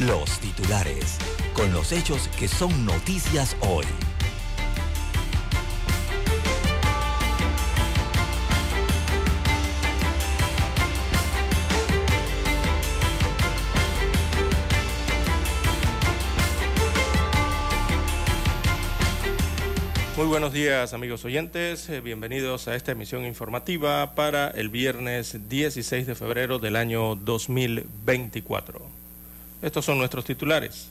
los titulares con los hechos que son noticias hoy. Muy buenos días amigos oyentes, eh, bienvenidos a esta emisión informativa para el viernes 16 de febrero del año 2024. Estos son nuestros titulares.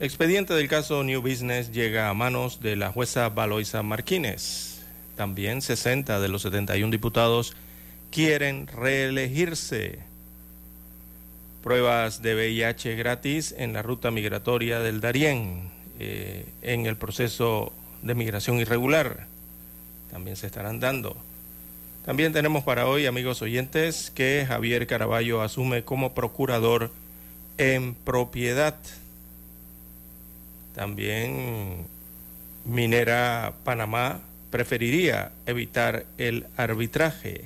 Expediente del caso New Business llega a manos de la jueza Valoisa Martínez. También 60 de los 71 diputados quieren reelegirse. Pruebas de VIH gratis en la ruta migratoria del Darién eh, en el proceso de migración irregular. También se estarán dando. También tenemos para hoy, amigos oyentes, que Javier Caraballo asume como procurador en propiedad. También Minera Panamá preferiría evitar el arbitraje.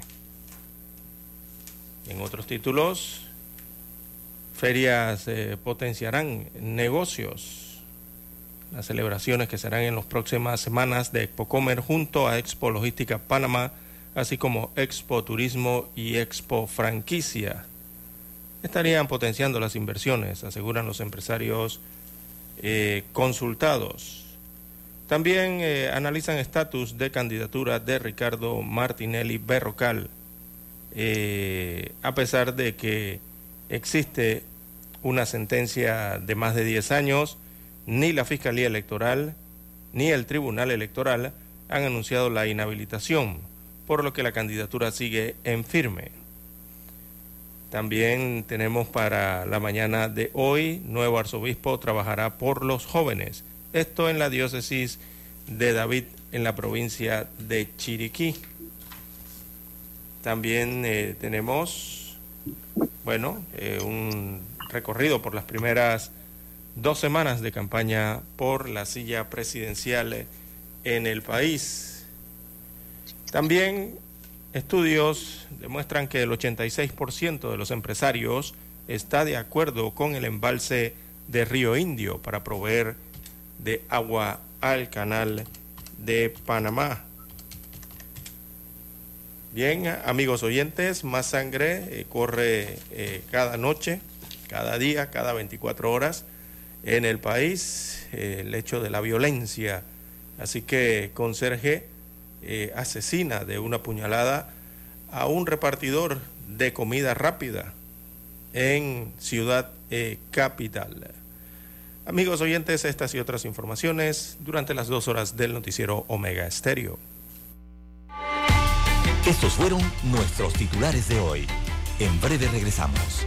En otros títulos, ferias eh, potenciarán negocios. Las celebraciones que serán en las próximas semanas de Expocomer junto a Expo Logística Panamá, así como Expo Turismo y Expo Franquicia. Estarían potenciando las inversiones, aseguran los empresarios eh, consultados. También eh, analizan estatus de candidatura de Ricardo Martinelli Berrocal, eh, a pesar de que existe una sentencia de más de 10 años, ni la Fiscalía Electoral ni el Tribunal Electoral han anunciado la inhabilitación, por lo que la candidatura sigue en firme. También tenemos para la mañana de hoy, nuevo arzobispo trabajará por los jóvenes. Esto en la diócesis de David, en la provincia de Chiriquí. También eh, tenemos, bueno, eh, un recorrido por las primeras dos semanas de campaña por la silla presidencial en el país. También Estudios demuestran que el 86% de los empresarios está de acuerdo con el embalse de Río Indio para proveer de agua al canal de Panamá. Bien, amigos oyentes, más sangre eh, corre eh, cada noche, cada día, cada 24 horas en el país, el hecho de la violencia. Así que, conserje, eh, asesina de una puñalada a un repartidor de comida rápida en Ciudad eh, Capital. Amigos oyentes, estas y otras informaciones durante las dos horas del noticiero Omega Estéreo. Estos fueron nuestros titulares de hoy. En breve regresamos.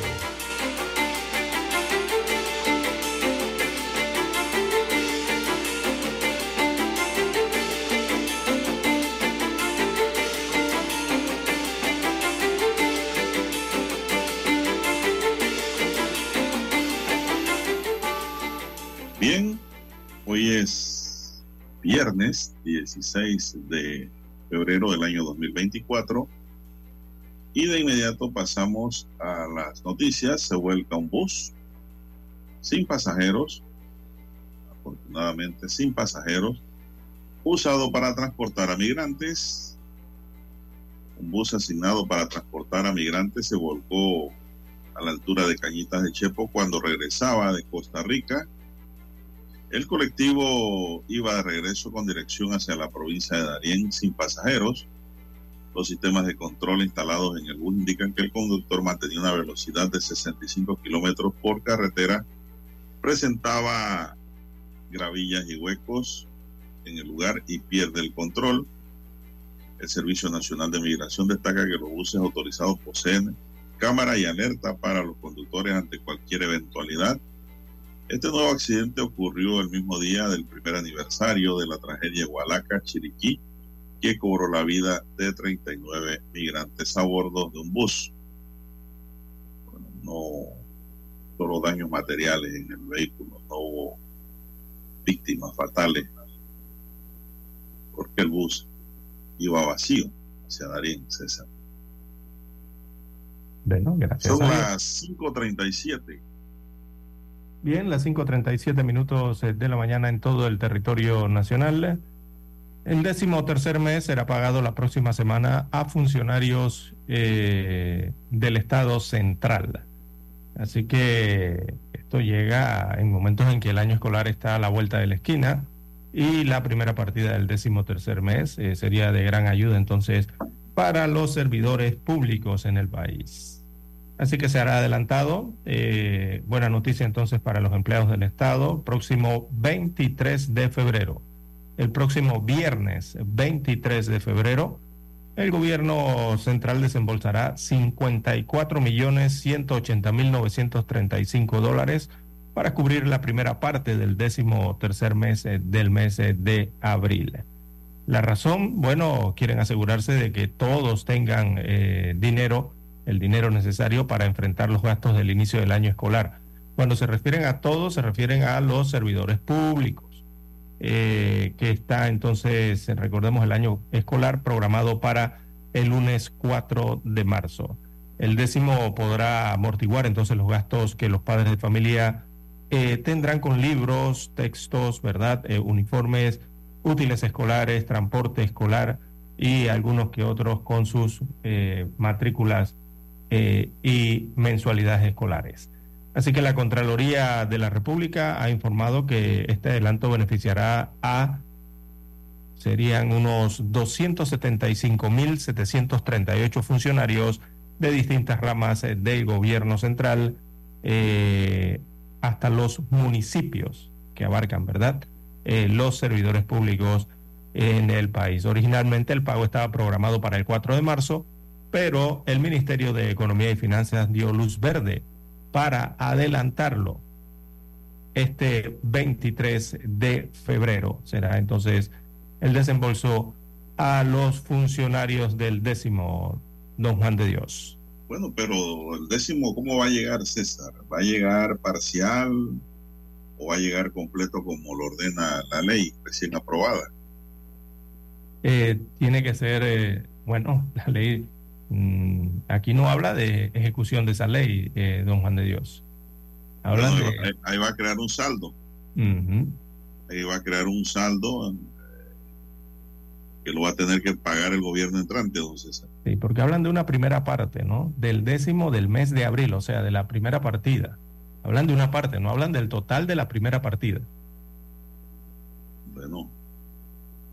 Viernes 16 de febrero del año 2024. Y de inmediato pasamos a las noticias. Se vuelca un bus sin pasajeros, afortunadamente sin pasajeros, usado para transportar a migrantes. Un bus asignado para transportar a migrantes se volcó a la altura de Cañitas de Chepo cuando regresaba de Costa Rica. El colectivo iba de regreso con dirección hacia la provincia de Darién sin pasajeros. Los sistemas de control instalados en el bus indican que el conductor mantenía una velocidad de 65 kilómetros por carretera, presentaba gravillas y huecos en el lugar y pierde el control. El Servicio Nacional de Migración destaca que los buses autorizados poseen cámara y alerta para los conductores ante cualquier eventualidad. Este nuevo accidente ocurrió el mismo día del primer aniversario de la tragedia Hualaca, Chiriquí, que cobró la vida de 39 migrantes a bordo de un bus. Bueno, no solo daños materiales en el vehículo, no hubo víctimas fatales, porque el bus iba vacío hacia Darín, César. Bueno, gracias. Son las 5.37. Bien, las 5.37 minutos de la mañana en todo el territorio nacional. El décimo tercer mes será pagado la próxima semana a funcionarios eh, del Estado central. Así que esto llega en momentos en que el año escolar está a la vuelta de la esquina y la primera partida del décimo tercer mes eh, sería de gran ayuda entonces para los servidores públicos en el país. Así que se hará adelantado. Eh, buena noticia entonces para los empleados del Estado. Próximo 23 de febrero. El próximo viernes 23 de febrero, el gobierno central desembolsará 54 millones 180 mil 935 dólares para cubrir la primera parte del décimo tercer mes eh, del mes eh, de abril. La razón, bueno, quieren asegurarse de que todos tengan dinero, el dinero necesario para enfrentar los gastos del inicio del año escolar. Cuando se refieren a todos, se refieren a los servidores públicos, eh, que está entonces, recordemos, el año escolar programado para el lunes 4 de marzo. El décimo podrá amortiguar entonces los gastos que los padres de familia eh, tendrán con libros, textos, ¿verdad? Eh, uniformes, útiles escolares, transporte escolar y algunos que otros con sus matrículas eh, y mensualidades escolares. Así que la Contraloría de la República ha informado que este adelanto beneficiará a, serían unos 275.738 funcionarios de distintas ramas eh, del gobierno central, eh, hasta los municipios que abarcan, ¿verdad? Los servidores públicos en el país. Originalmente el pago estaba programado para el 4 de marzo, pero el Ministerio de Economía y Finanzas dio luz verde para adelantarlo este 23 de febrero. Será entonces el desembolso a los funcionarios del décimo Don Juan de Dios. Bueno, pero el décimo, ¿cómo va a llegar César? ¿Va a llegar parcial o va a llegar completo como lo ordena la ley recién aprobada? Eh, tiene que ser, eh, bueno, la ley, aquí no habla de ejecución de esa ley, eh, don Juan de Dios. Habla Bueno, de... ahí, va a crear un saldo. Ahí va a crear un saldo eh, que lo va a tener que pagar el gobierno entrante, don César. Sí, porque hablan de una primera parte, ¿no? Del décimo del mes de abril, o sea, de la primera partida. Hablan de una parte, no hablan del total de la primera partida. Bueno,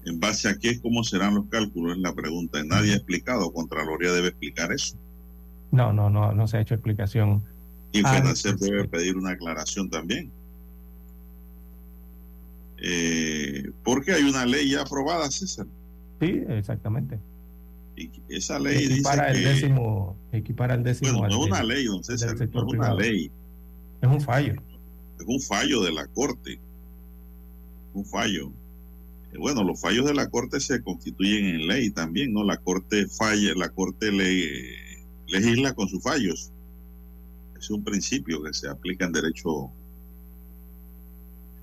¿en base a qué? ¿Cómo serán los cálculos? Es la pregunta. Nadie ha explicado. Contraloría debe explicar eso. No, no, no, no se ha hecho explicación. Y Ah, FENACER sí, debe sí. pedir una aclaración también. Eh, porque hay una ley ya aprobada, César. Sí, exactamente. Y esa ley dice el que... décimo, equipara el décimo. Bueno, no es una ley, don César, no es una privado. ley. Es un fallo. es un fallo de la Corte. Un fallo. Bueno, los fallos de la Corte se constituyen en ley también, ¿no? La Corte falla, la Corte le, legisla con sus fallos. Es un principio que se aplica en derecho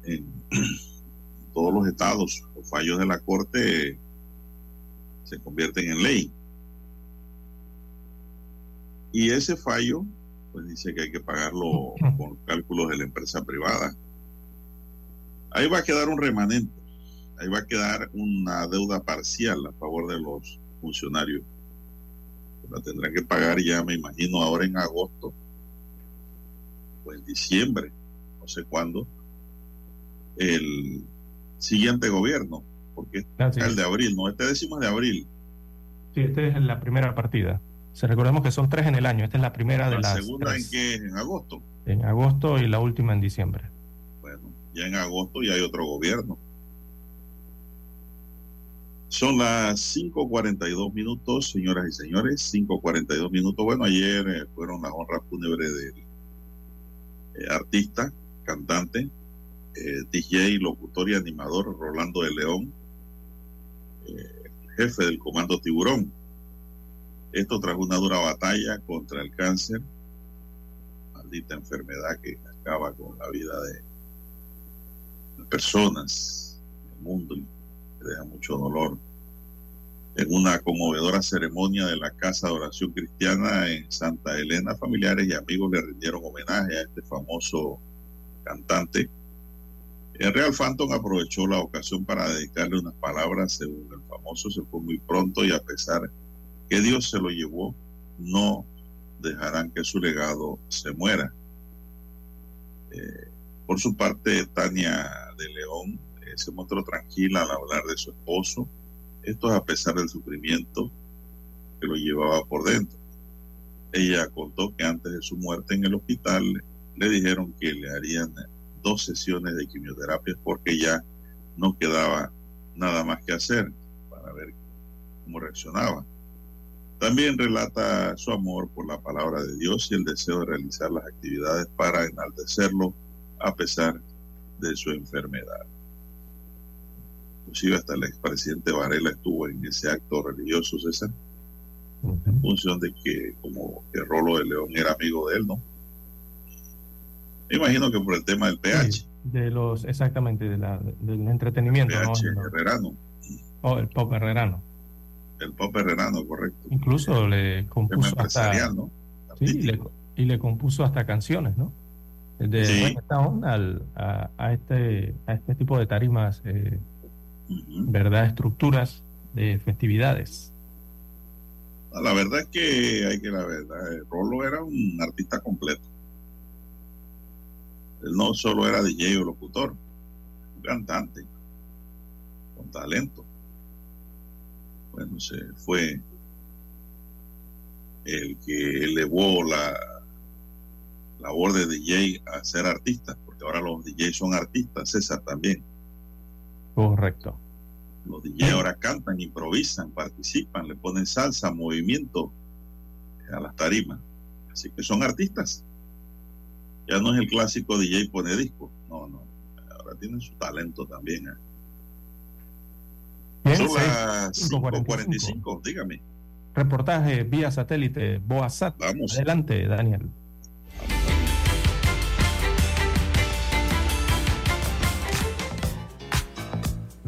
en todos los estados, los fallos de la Corte se convierten en ley. Y ese fallo, pues dice que hay que pagarlo con cálculos de la empresa privada. Ahí va a quedar un remanente, ahí va a quedar una deuda parcial a favor de los funcionarios. La tendrán que pagar ya, me imagino, ahora en agosto o en diciembre, no sé cuándo, el siguiente gobierno, porque es el de abril, no, este décimo es de abril. Sí, este es la primera partida. Se recordemos que son tres en el año, esta es la primera de las. ¿La segunda en qué? ¿En agosto? En agosto y la última en diciembre. Bueno, ya en agosto ya hay otro gobierno. Son las 5.42 minutos, señoras y señores, 5.42 minutos. Bueno, ayer eh, fueron las honras fúnebres del eh, artista, cantante, eh, DJ, locutor y animador Rolando de León, jefe del Comando Tiburón. Esto tras una dura batalla contra el cáncer, maldita enfermedad que acaba con la vida de personas, el mundo deja mucho dolor. En una conmovedora ceremonia de la Casa de Oración Cristiana en Santa Elena, familiares y amigos le rindieron homenaje a este famoso cantante. El Real Phantom aprovechó la ocasión para dedicarle unas palabras, según el famoso, se fue muy pronto y a pesar que Dios se lo llevó, no dejarán que su legado se muera. Eh, por su parte, Tania de León se mostró tranquila al hablar de su esposo. Esto es a pesar del sufrimiento que lo llevaba por dentro. Ella contó que antes de su muerte en el hospital le dijeron que le harían dos sesiones de quimioterapia porque ya no quedaba nada más que hacer para ver cómo reaccionaba. También relata su amor por la palabra de Dios y el deseo de realizar las actividades para enaltecerlo a pesar de su enfermedad. Inclusive hasta el expresidente Varela estuvo en ese acto religioso, César, en función de que como que Rolo de León era amigo de él, ¿no? Me imagino que por el tema del pH. de los, exactamente, de la, del entretenimiento. El pH herrerano. Oh, el pop herrerano. El pop herrerano, correcto. Incluso le compuso hasta... ¿no? Sí, y le, y le compuso hasta canciones, ¿no? de Sí. al, a, a este a este tipo de tarimas eh, verdad estructuras de festividades No, La verdad es que hay que la verdad, eh, Rolo era un artista completo. Él no solo era DJ o locutor, un cantante con talento. Bueno, se fue el que elevó la labor de DJ a ser artista, porque ahora los DJ son artistas, César también. Correcto Los DJ ahora cantan, improvisan, participan, le ponen salsa, movimiento a las tarimas. Así que son artistas. Ya no es el clásico DJ pone disco. No, no. Ahora tienen su talento también. ¿eh? Bien, Son las cinco, 5.45, dígame. reportaje vía satélite Boasat Vamos. adelante Daniel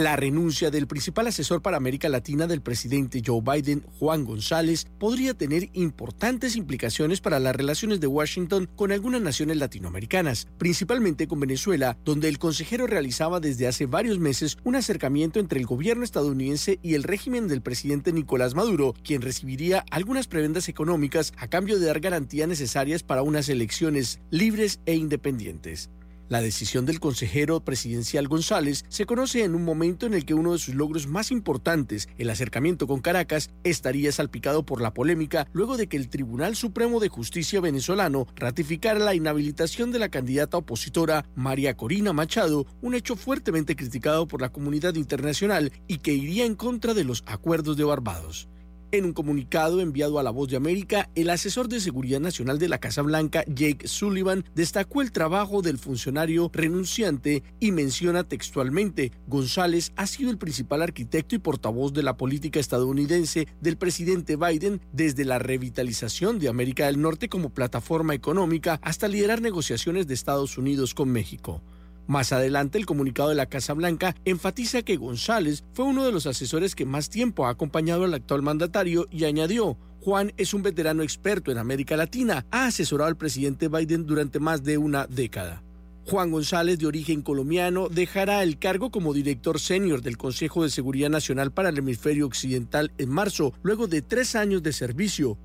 La renuncia del principal asesor para América Latina del presidente Joe Biden, Juan González, podría tener importantes implicaciones para las relaciones de Washington con algunas naciones latinoamericanas, principalmente con Venezuela, donde el consejero realizaba desde hace varios meses un acercamiento entre el gobierno estadounidense y el régimen del presidente Nicolás Maduro, quien recibiría algunas prebendas económicas a cambio de dar garantías necesarias para unas elecciones libres e independientes. La decisión del consejero presidencial González se conoce en un momento en el que uno de sus logros más importantes, el acercamiento con Caracas, estaría salpicado por la polémica luego de que el Tribunal Supremo de Justicia venezolano ratificara la inhabilitación de la candidata opositora María Corina Machado, un hecho fuertemente criticado por la comunidad internacional y que iría en contra de los acuerdos de Barbados. En un comunicado enviado a La Voz de América, el asesor de Seguridad Nacional de la Casa Blanca, Jake Sullivan, destacó el trabajo del funcionario renunciante y menciona textualmente, González ha sido el principal arquitecto y portavoz de la política estadounidense del presidente Biden desde la revitalización de América del Norte como plataforma económica hasta liderar negociaciones de Estados Unidos con México. Más adelante, el comunicado de la Casa Blanca enfatiza que González fue uno de los asesores que más tiempo ha acompañado al actual mandatario y añadió, Juan es un veterano experto en América Latina, ha asesorado al presidente Biden durante más de una década. Juan González, de origen colombiano, dejará el cargo como director senior del Consejo de Seguridad Nacional para el Hemisferio Occidental en marzo, luego de tres años de servicio.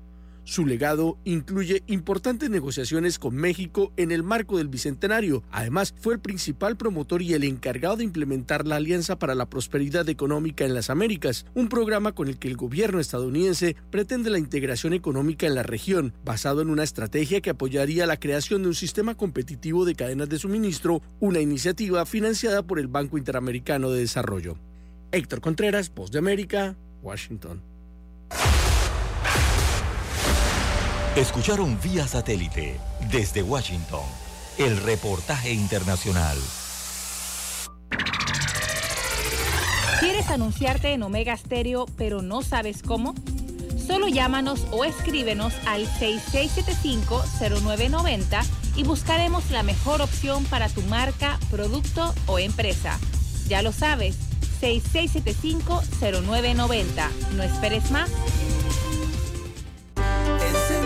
Su legado incluye importantes negociaciones con México en el marco del Bicentenario. Además, fue el principal promotor y el encargado de implementar la Alianza para la Prosperidad Económica en las Américas, un programa con el que el gobierno estadounidense pretende la integración económica en la región, basado en una estrategia que apoyaría la creación de un sistema competitivo de cadenas de suministro, una iniciativa financiada por el Banco Interamericano de Desarrollo. Héctor Contreras, Voz de América, Washington. Escucharon vía satélite desde Washington el reportaje internacional. ¿Quieres anunciarte en Omega Stereo pero no sabes cómo? Solo llámanos o escríbenos al 6675-0990 y buscaremos la mejor opción para tu marca, producto o empresa. Ya lo sabes, 6675-0990. No esperes más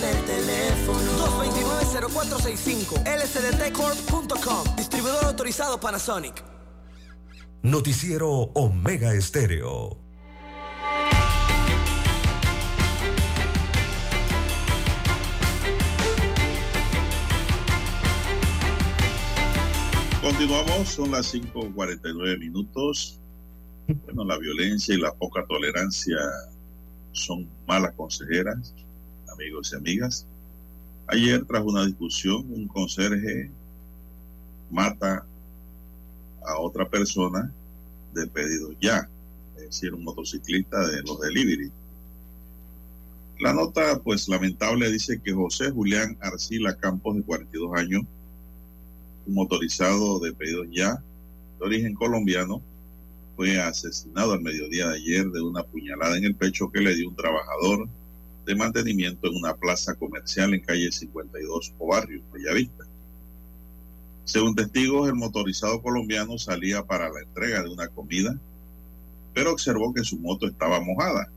Del teléfono. 229-0465. lcdtcorp.com. Distribuidor autorizado Panasonic. Noticiero Omega Estéreo. Continuamos, son las 5.49 minutos. Bueno, la violencia y la poca tolerancia son malas consejeras, amigos y amigas. Ayer, tras una discusión, un conserje mata a otra persona de pedido ya, es decir, un motociclista de los delivery. La nota, pues lamentable, dice que José Julián Arcila Campos, de 42 años, un motorizado de pedido ya, de origen colombiano, fue asesinado al mediodía de ayer de una puñalada en el pecho que le dio un trabajador de mantenimiento en una plaza comercial en calle 52 o barrio, Bellavista. Según testigos, el motorizado colombiano salía para la entrega de una comida, pero observó que su moto estaba mojada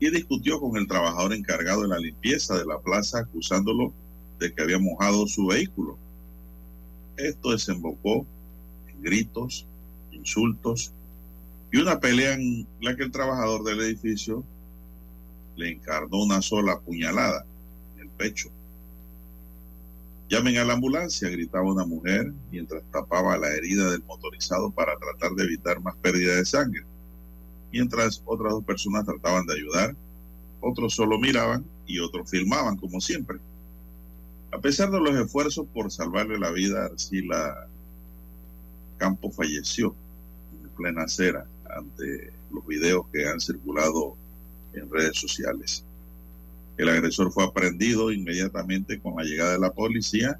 y discutió con el trabajador encargado de la limpieza de la plaza acusándolo de que había mojado su vehículo. Esto desembocó en gritos, insultos y una pelea en la que el trabajador del edificio le encarnó una sola puñalada en el pecho. Llamen a la ambulancia, gritaba una mujer mientras tapaba la herida del motorizado para tratar de evitar más pérdida de sangre. Mientras otras dos personas trataban de ayudar, otros solo miraban y otros filmaban como siempre. A pesar de los esfuerzos por salvarle la vida Arcila Campo falleció en plena acera ante los videos que han circulado en redes sociales. El agresor fue aprendido inmediatamente con la llegada de la policía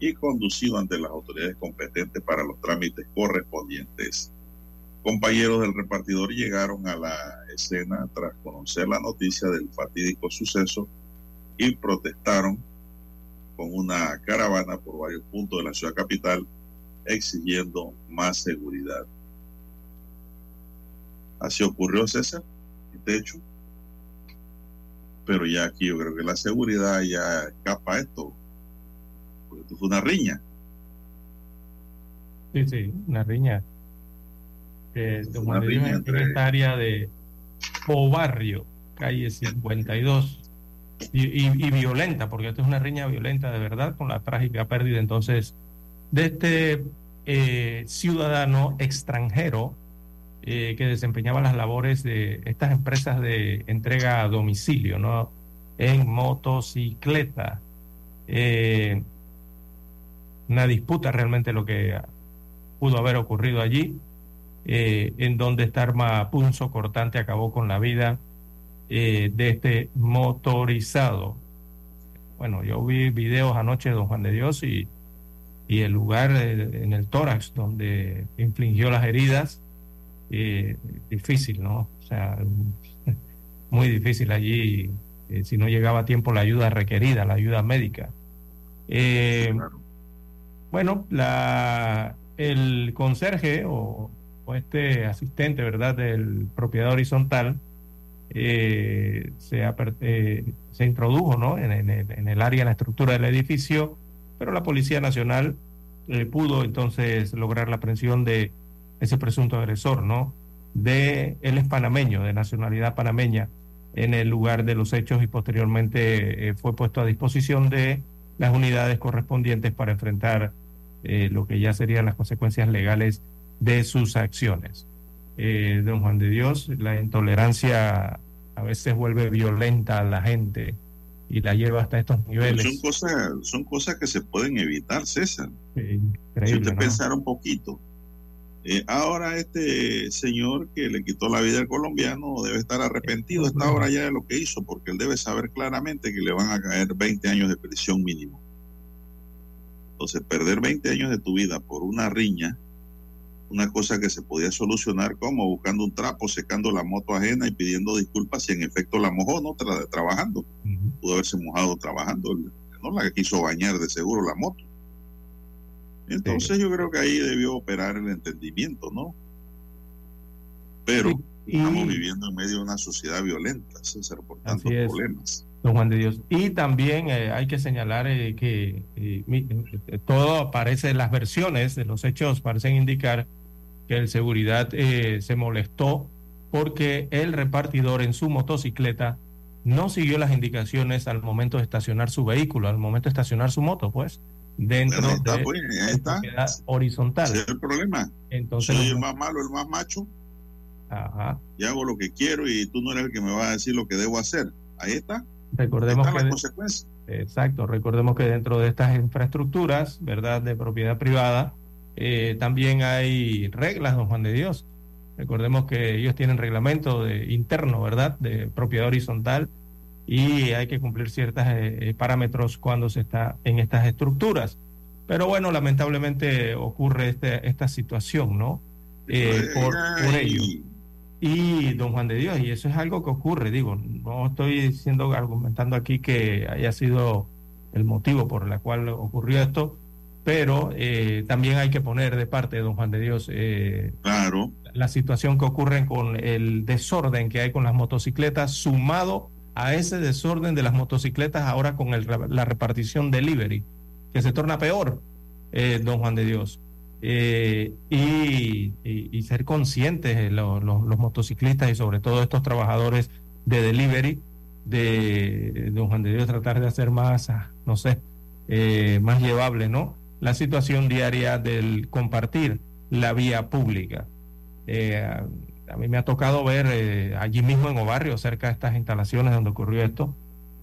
y conducido ante las autoridades competentes para los trámites correspondientes. Compañeros del repartidor llegaron a la escena tras conocer la noticia del fatídico suceso y protestaron con una caravana por varios puntos de la ciudad capital exigiendo más seguridad. Así ocurrió César, de hecho, pero ya aquí yo creo que la seguridad ya escapa esto, porque esto fue una riña. Sí, sí, una riña. Eh, una riña entre... en esta área de O Barrio, calle 52, y, y, y, violenta, porque esto es una riña violenta de verdad, con la trágica pérdida entonces de este eh, ciudadano extranjero eh, que desempeñaba las labores de estas empresas de entrega a domicilio, ¿no? En motocicleta. Eh, una disputa realmente lo que pudo haber ocurrido allí, eh, en donde esta arma punzo cortante acabó con la vida de este motorizado. Bueno, yo vi videos anoche de Don Juan de Dios y, y el lugar en el tórax donde infligió las heridas, eh, difícil, ¿no? O sea, muy difícil allí eh, si no llegaba a tiempo la ayuda requerida, la ayuda médica. Eh, bueno, la, el conserje o, o, este asistente, ¿verdad?, del propiedad horizontal se, se, introdujo, ¿no?, en, en, en, el área, en la estructura del edificio, pero la Policía Nacional pudo entonces lograr la aprehensión de ese presunto agresor, ¿no?, de él es panameño, de nacionalidad panameña, en el lugar de los hechos y posteriormente eh, fue puesto a disposición de las unidades correspondientes para enfrentar eh, lo que ya serían las consecuencias legales de sus acciones. Eh, don Juan de Dios, la intolerancia a veces vuelve violenta a la gente y la lleva hasta estos niveles. Son cosas, son cosas que se pueden evitar, César. Sí, si usted ¿no? pensara un poquito. Eh, ahora este señor que le quitó la vida al colombiano debe estar arrepentido esta ahora ya de lo que hizo, porque él debe saber claramente que le van a caer 20 años de prisión mínimo. Entonces, perder 20 años de tu vida por una riña, una cosa que se podía solucionar como buscando un trapo, secando la moto ajena y pidiendo disculpas si en efecto la mojó, ¿no? Tra trabajando. Pudo haberse mojado trabajando, no la quiso bañar de seguro la moto. Entonces sí. yo creo que ahí debió operar el entendimiento, ¿no? Pero y, estamos viviendo en medio de una sociedad violenta, César, por tantos problemas. Don Juan de Dios. Y también eh, hay que señalar eh, que eh, todo parece, las versiones de los hechos parecen indicar que el seguridad eh, se molestó porque el repartidor en su motocicleta no siguió las indicaciones al momento de estacionar su vehículo, al momento de estacionar su moto, pues dentro bueno, está, de pues, ahí está. horizontal. Ese es el problema. Entonces, Soy el más malo, el más macho. Ajá. Y hago lo que quiero y tú no eres el que me va a decir lo que debo hacer. Ahí está. Recordemos ahí que la. Exacto, recordemos que dentro de estas infraestructuras, ¿verdad?, de propiedad privada, eh, también hay reglas, don Juan de Dios. Recordemos que ellos tienen reglamento de, interno, ¿verdad?, de propiedad horizontal y hay que cumplir ciertos eh, parámetros cuando se está en estas estructuras. Pero bueno, lamentablemente ocurre este, esta situación, ¿no? Eh, por, por ello. Y don Juan de Dios, y eso es algo que ocurre, digo, no estoy diciendo, argumentando aquí que haya sido el motivo por el cual ocurrió esto, pero eh, también hay que poner de parte de don Juan de Dios eh, claro. la situación que ocurre con el desorden que hay con las motocicletas, sumado a ese desorden de las motocicletas ahora con la repartición delivery, que se torna peor, eh, don Juan de Dios. Eh, y, ser conscientes eh, los, los, motociclistas y sobre todo estos trabajadores de delivery de don Juan de Dios tratar de hacer más no sé eh, más llevable no la situación diaria del compartir la vía pública eh, a mí me ha tocado ver eh, allí mismo en Obarrio cerca de estas instalaciones donde ocurrió esto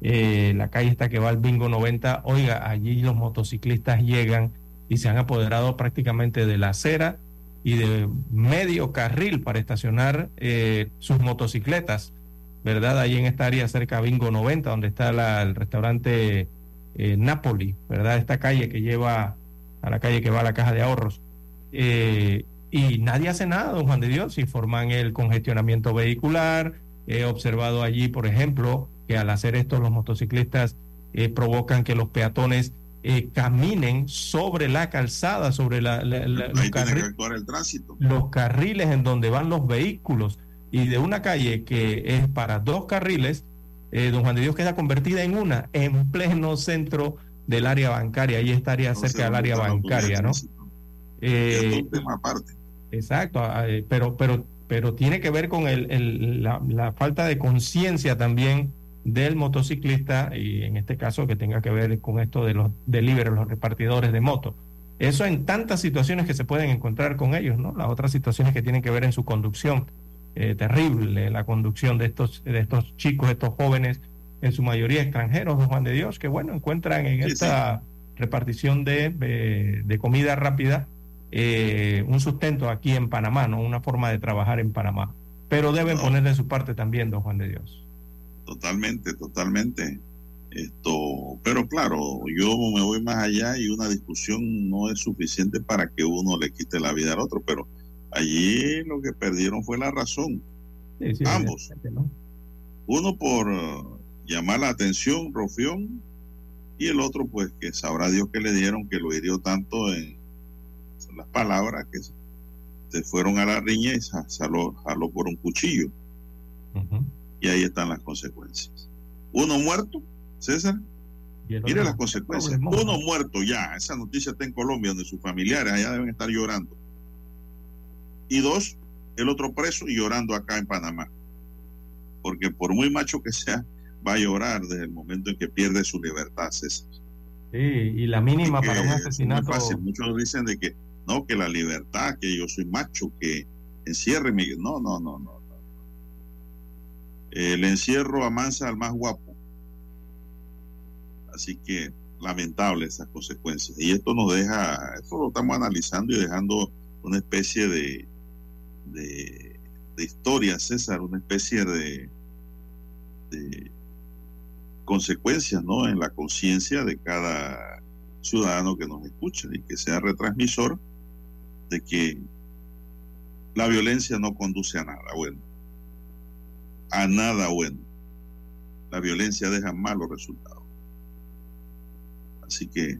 eh, la calle está que va al Bingo 90, oiga, allí los motociclistas llegan y se han apoderado prácticamente de la acera y de medio carril para estacionar eh, sus motocicletas, ¿verdad? Ahí en esta área cerca de Bingo 90, donde está el restaurante Napoli, ¿verdad? Esta calle que lleva a la calle que va a la caja de ahorros. Y nadie hace nada, don Juan de Dios, informan el congestionamiento vehicular. He observado allí, por ejemplo, que al hacer esto los motociclistas eh, provocan que los peatones eh, caminen sobre la calzada, sobre la, los, carriles en donde van los vehículos. Y de una calle que es para dos carriles, eh, don Juan de Dios queda convertida en una, en pleno centro del área bancaria. Ahí estaría cerca del área bancaria, ¿no? Eh, aparte. Exacto, eh, pero, pero, pero tiene que ver con el, la, falta de conciencia también del motociclista y en este caso que tenga que ver con esto de los delivery, los repartidores de moto. Eso en tantas situaciones que se pueden encontrar con ellos, ¿no? Las otras situaciones que tienen que ver en su conducción eh, terrible la conducción de estos, de estos chicos, estos jóvenes, en su mayoría extranjeros, don Juan de Dios, que bueno, encuentran en esta repartición de, de, comida rápida eh, un sustento aquí en Panamá, ¿no? Una forma de trabajar en Panamá. Pero deben poner de su parte también, don Juan de Dios. Totalmente, totalmente. Esto, pero claro, yo me voy más allá y una discusión no es suficiente para que uno le quite la vida al otro, pero Allí lo que perdieron fue la razón. Ambos. Uno por uh, llamar la atención, Rofión, y el otro, pues que sabrá Dios que le dieron que lo hirió tanto en, las palabras que se fueron a la riña y jaló, jaló por un cuchillo. Y ahí están las consecuencias. Uno muerto, César. Mire las consecuencias. Uno muerto ya. Esa noticia está en Colombia, donde sus familiares allá deben estar llorando y dos, el otro preso y llorando acá en Panamá. Porque por muy macho que sea, va a llorar desde el momento en que pierde su libertad, César. Sí, y la mínima para un asesinato. Muchos dicen de que no, que la libertad, que yo soy macho, que encierre mi. No, no, no, no. El encierro amansa al más guapo. Así que lamentable esas consecuencias. Y esto nos deja, esto lo estamos analizando y dejando una especie de, de, historia, César, una especie de, de consecuencias ¿no? en la conciencia de cada ciudadano que nos escucha y que sea retransmisor de que la violencia no conduce a nada bueno, a nada bueno. La violencia deja malos resultados. Así que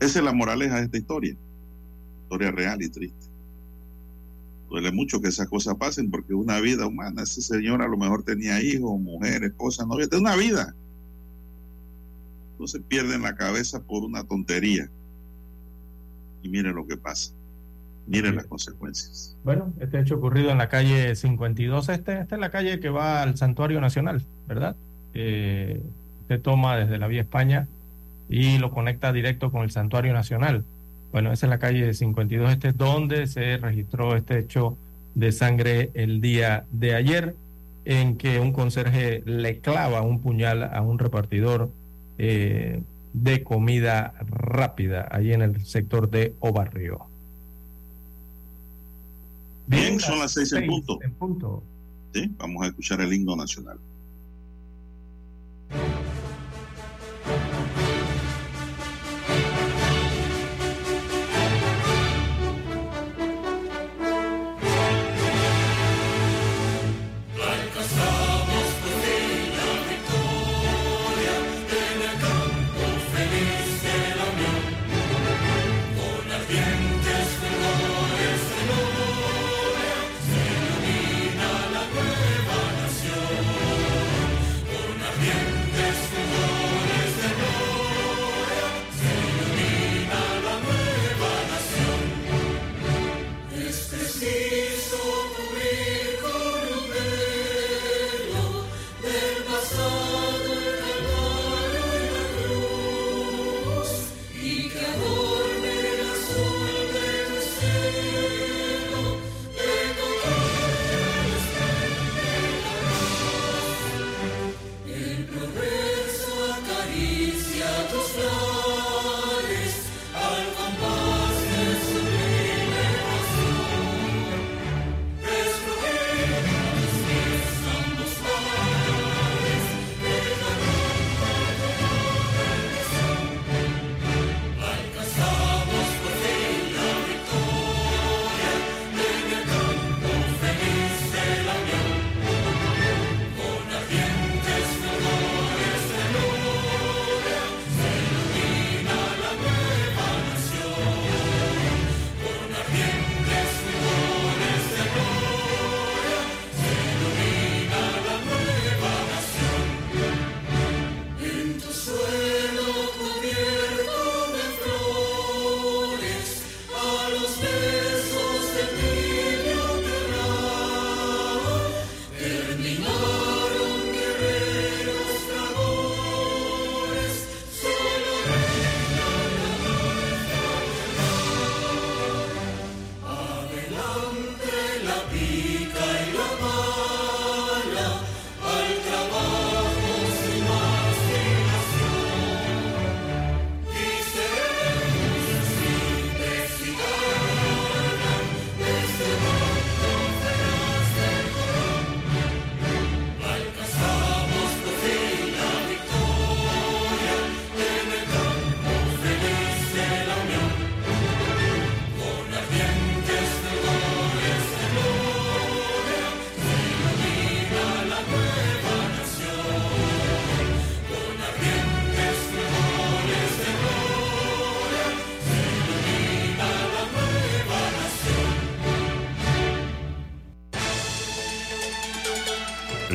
esa es la moraleja de esta historia, historia real y triste. Duele mucho que esas cosas pasen porque una vida humana, ese señor a lo mejor tenía hijos, mujeres, esposa, novia, de una vida. No se pierden la cabeza por una tontería. Y miren lo que pasa. Miren las consecuencias. Bueno, este hecho ocurrido en la calle 52, este, esta es la calle que va al Santuario Nacional, ¿verdad? Eh, se toma desde la vía España y lo conecta directo con el Santuario Nacional. Bueno, esa es la calle 52 Este, donde se registró este hecho de sangre el día de ayer, en que un conserje le clava un puñal a un repartidor eh, de comida rápida, allí en el sector de Obarrio. Bien, son las seis en punto. En punto. Sí, vamos a escuchar el himno nacional.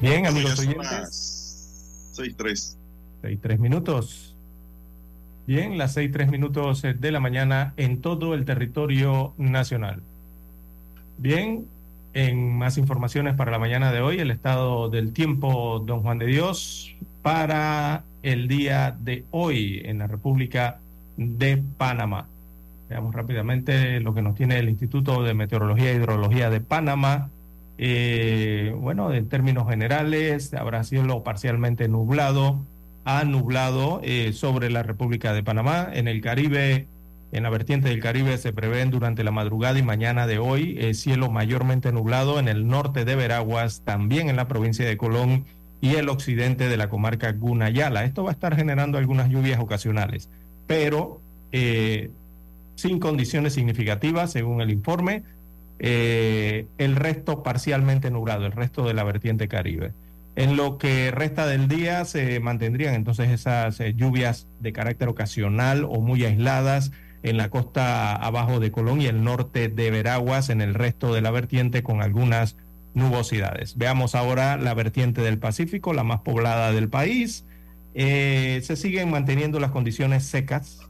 Bien, amigos oyentes. seis tres. Seis, tres minutos. Bien, las seis, tres minutos eh, de la mañana en todo el territorio nacional. Bien, en más informaciones para la mañana de hoy, el estado del tiempo, don Juan de Dios, para el día de hoy en la República de Panamá. Veamos rápidamente lo que nos tiene el Instituto de Meteorología e Hidrología de Panamá. Eh, bueno, en términos generales, habrá cielo parcialmente nublado, ha nublado eh, sobre la República de Panamá. En el Caribe, en la vertiente del Caribe, se prevén durante la madrugada y mañana de hoy eh, cielo mayormente nublado en el norte de Veraguas, también en la provincia de Colón y el occidente de la comarca Gunayala. Esto va a estar generando algunas lluvias ocasionales, pero eh, sin condiciones significativas, según el informe. Eh, el resto parcialmente nublado, el resto de la vertiente caribe. En lo que resta del día se mantendrían entonces esas eh, lluvias de carácter ocasional o muy aisladas en la costa abajo de Colón y el norte de Veraguas, en el resto de la vertiente con algunas nubosidades. Veamos ahora la vertiente del Pacífico, la más poblada del país. Eh, se siguen manteniendo las condiciones secas,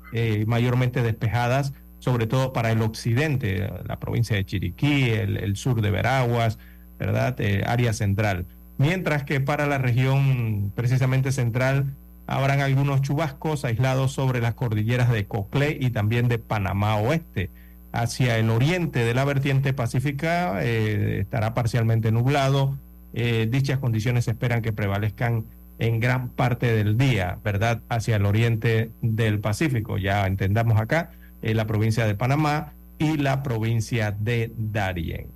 mayormente despejadas, sobre todo para el occidente, la provincia de Chiriquí, el, sur de Veraguas, ¿verdad? Eh, área central. Mientras que para la región precisamente central habrán algunos chubascos aislados sobre las cordilleras de Coclé y también de Panamá Oeste. Hacia el oriente de la vertiente pacífica eh, estará parcialmente nublado. Eh, dichas condiciones se esperan que prevalezcan en gran parte del día, ¿verdad? Hacia el oriente del Pacífico. Ya entendamos acá la provincia de Panamá y la provincia de Darién.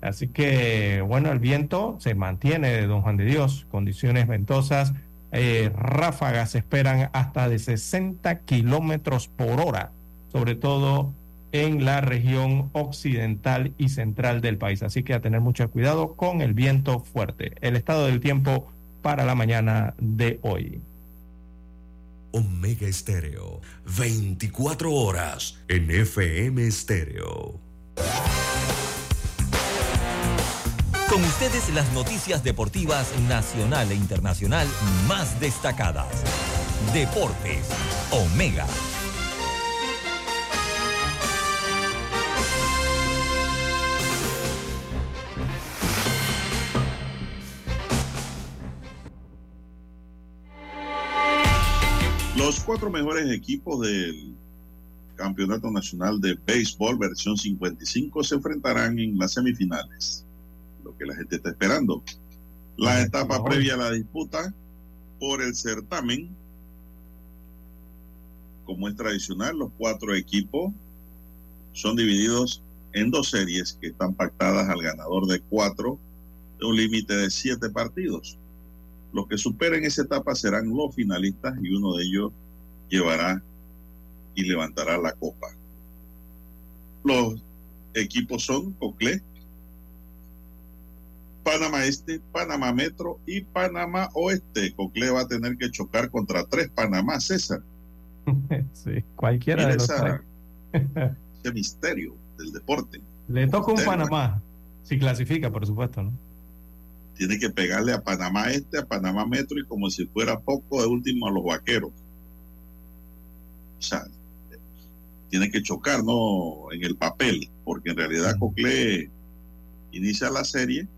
Así que, bueno, el viento se mantiene, don Juan de Dios, condiciones ventosas, eh, ráfagas se esperan hasta de 60 kilómetros por hora, sobre todo en la región occidental y central del país. Así que a tener mucho cuidado con el viento fuerte. El estado del tiempo para la mañana de hoy. Omega Estéreo, 24 horas en FM Estéreo. Con ustedes las noticias deportivas nacional e internacional más destacadas. Deportes, Omega. Los cuatro mejores equipos del Campeonato Nacional de Béisbol versión 55 se enfrentarán en las semifinales, lo que la gente está esperando. La etapa previa a la disputa por el certamen, como es tradicional, los cuatro equipos son divididos en dos series que están pactadas al ganador de cuatro de un límite de siete partidos. Los que superen esa etapa serán los finalistas y uno de ellos llevará y levantará la copa. Los equipos son Coclé, Panamá Este, Panamá Metro y Panamá Oeste. Coclé va a tener que chocar contra tres Panamá, César. sí, cualquiera Mira de los esa- tres. ese misterio del deporte. Le toca un Panamá, si clasifica, por supuesto, ¿no? Tiene que pegarle a Panamá Este, a Panamá Metro y como si fuera poco de último a los vaqueros. O sea, tiene que chocar, ¿no? En el papel, porque en realidad Cocle inicia la serie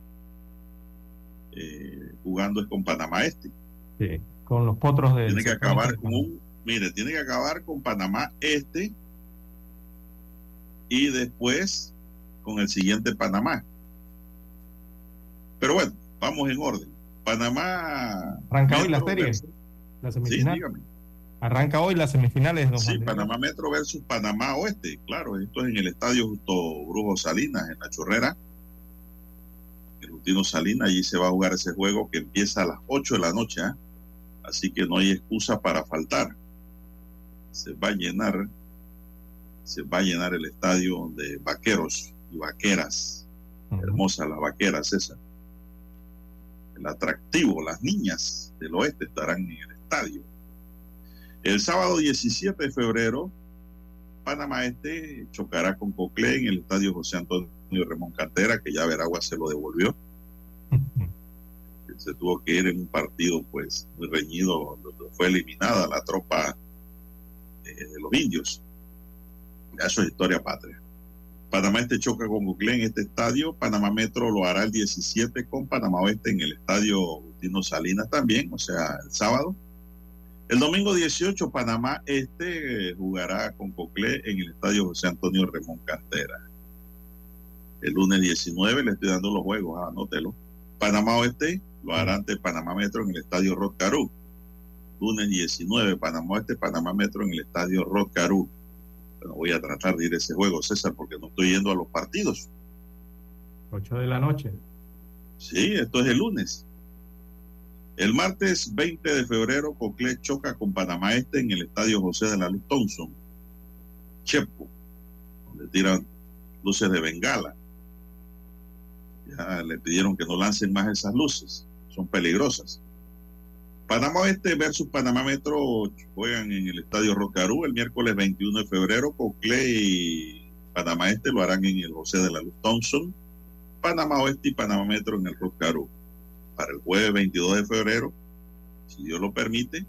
eh, jugando es con Panamá Este. Sí, con los potros de. Tiene que acabar con un, mire, tiene que acabar con Panamá Este y después con el siguiente Panamá. Pero bueno, vamos en orden. Panamá. Arranca hoy la serie, versus- la semifinal. Arranca hoy las semifinales. sí, Panamá Metro versus Panamá Oeste. Claro, esto es en el estadio Justo Brujo Salinas, en la Chorrera. El Justino Salinas, allí se va a jugar ese juego que empieza a las 8 de la noche. ¿ah? Así que no hay excusa para faltar. Se va a llenar, se va a llenar el estadio de vaqueros y vaqueras. Hermosas las vaqueras, César. El atractivo, las niñas del oeste estarán en el estadio el sábado 17 de febrero, Panamá Este chocará con Coclé en el estadio José Antonio Ramón Cantera, que ya Veragua se lo devolvió. se tuvo que ir en un partido pues muy reñido, donde fue eliminada la tropa eh, de los indios. Eso es historia patria. Panamá Este choca con Coclé en este estadio. Panamá Metro lo hará el 17 con Panamá Oeste en el estadio Justino Salinas también, o sea, el sábado. El domingo 18, Panamá Este jugará con Coclé en el estadio José Antonio Remón Cantera. El lunes 19 le estoy dando los juegos, anótelo. Panamá Oeste lo hará ante Panamá Metro en el estadio Roscarú. Lunes 19, Panamá Oeste, Panamá Metro en el estadio Roscarú. Bueno, voy a tratar de ir a ese juego, César, porque no estoy yendo a los partidos. 8 de la noche. Sí, esto es el lunes. El martes 20 de febrero, Coclé choca con Panamá Este en el estadio José de la Luz Thompson, Chepo, donde tiran luces de bengala. Ya le pidieron que no lancen más esas luces, son peligrosas. Panamá Oeste versus Panamá Metro juegan en el estadio Rocarú el miércoles 21 de febrero. Coclé y Panamá Este lo harán en el José de la Luz Thompson. Panamá Oeste y Panamá Metro en el Rocarú para el jueves 22 de febrero, si Dios lo permite,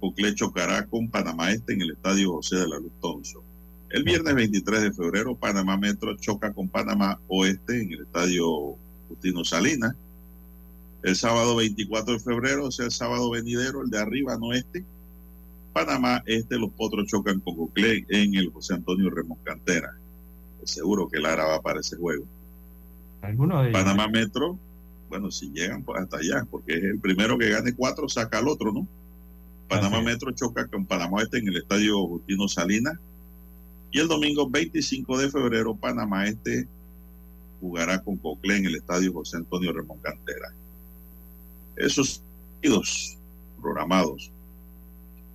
Cocle chocará con Panamá Este en el Estadio José de la Luz Thompson. El viernes 23 de febrero, Panamá Metro choca con Panamá Oeste en el Estadio Justino Salinas. El sábado 24 de febrero, o sea, el sábado venidero, el de arriba, no este, Panamá Este, los potros chocan con Cocle en el José Antonio Remos Cantera. Pues seguro que Lara va para ese juego. Panamá Metro bueno, si llegan pues, hasta allá, porque es el primero que gane cuatro saca al otro, ¿no? Panamá Metro choca con Panamá Este en el estadio Justino Salinas. Y el domingo 25 de febrero, Panamá Este jugará con Coclé en el estadio José Antonio Ramón Cantera. Esos partidos programados.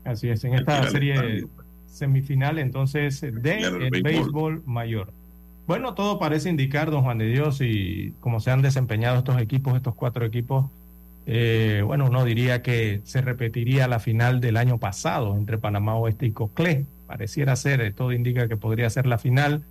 Así es, en esta serie semifinal entonces de béisbol mayor. Bueno, todo parece indicar, don Juan de Dios, y cómo se han desempeñado estos equipos, estos cuatro equipos, eh, bueno, uno diría que se repetiría la final del año pasado entre Panamá Oeste y Coclé. Pareciera ser, eh, todo indica que podría ser la final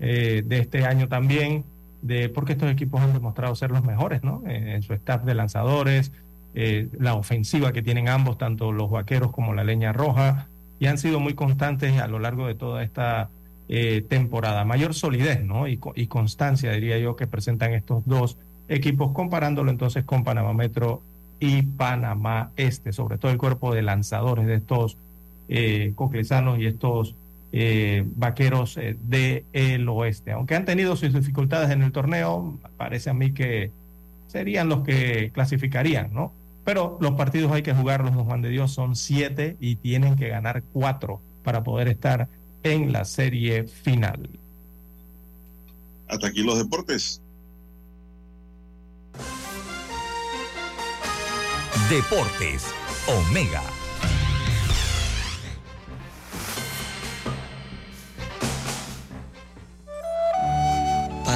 eh, de este año también, de, porque estos equipos han demostrado ser los mejores, ¿no? En, su staff de lanzadores, la ofensiva que tienen ambos, tanto los vaqueros como la leña roja, y han sido muy constantes a lo largo de toda esta eh, temporada. Mayor solidez ¿no? y, constancia, diría yo, que presentan estos dos equipos, comparándolo entonces con Panamá Metro y Panamá Este, sobre todo el cuerpo de lanzadores de estos eh, coclesanos y estos eh, vaqueros eh, del oeste. Aunque han tenido sus dificultades en el torneo, parece a mí que serían los que clasificarían, ¿no? Pero los partidos hay que jugarlos, don Juan de Dios, son siete y tienen que ganar cuatro para poder estar en la serie final. Hasta aquí los deportes. Deportes, Omega.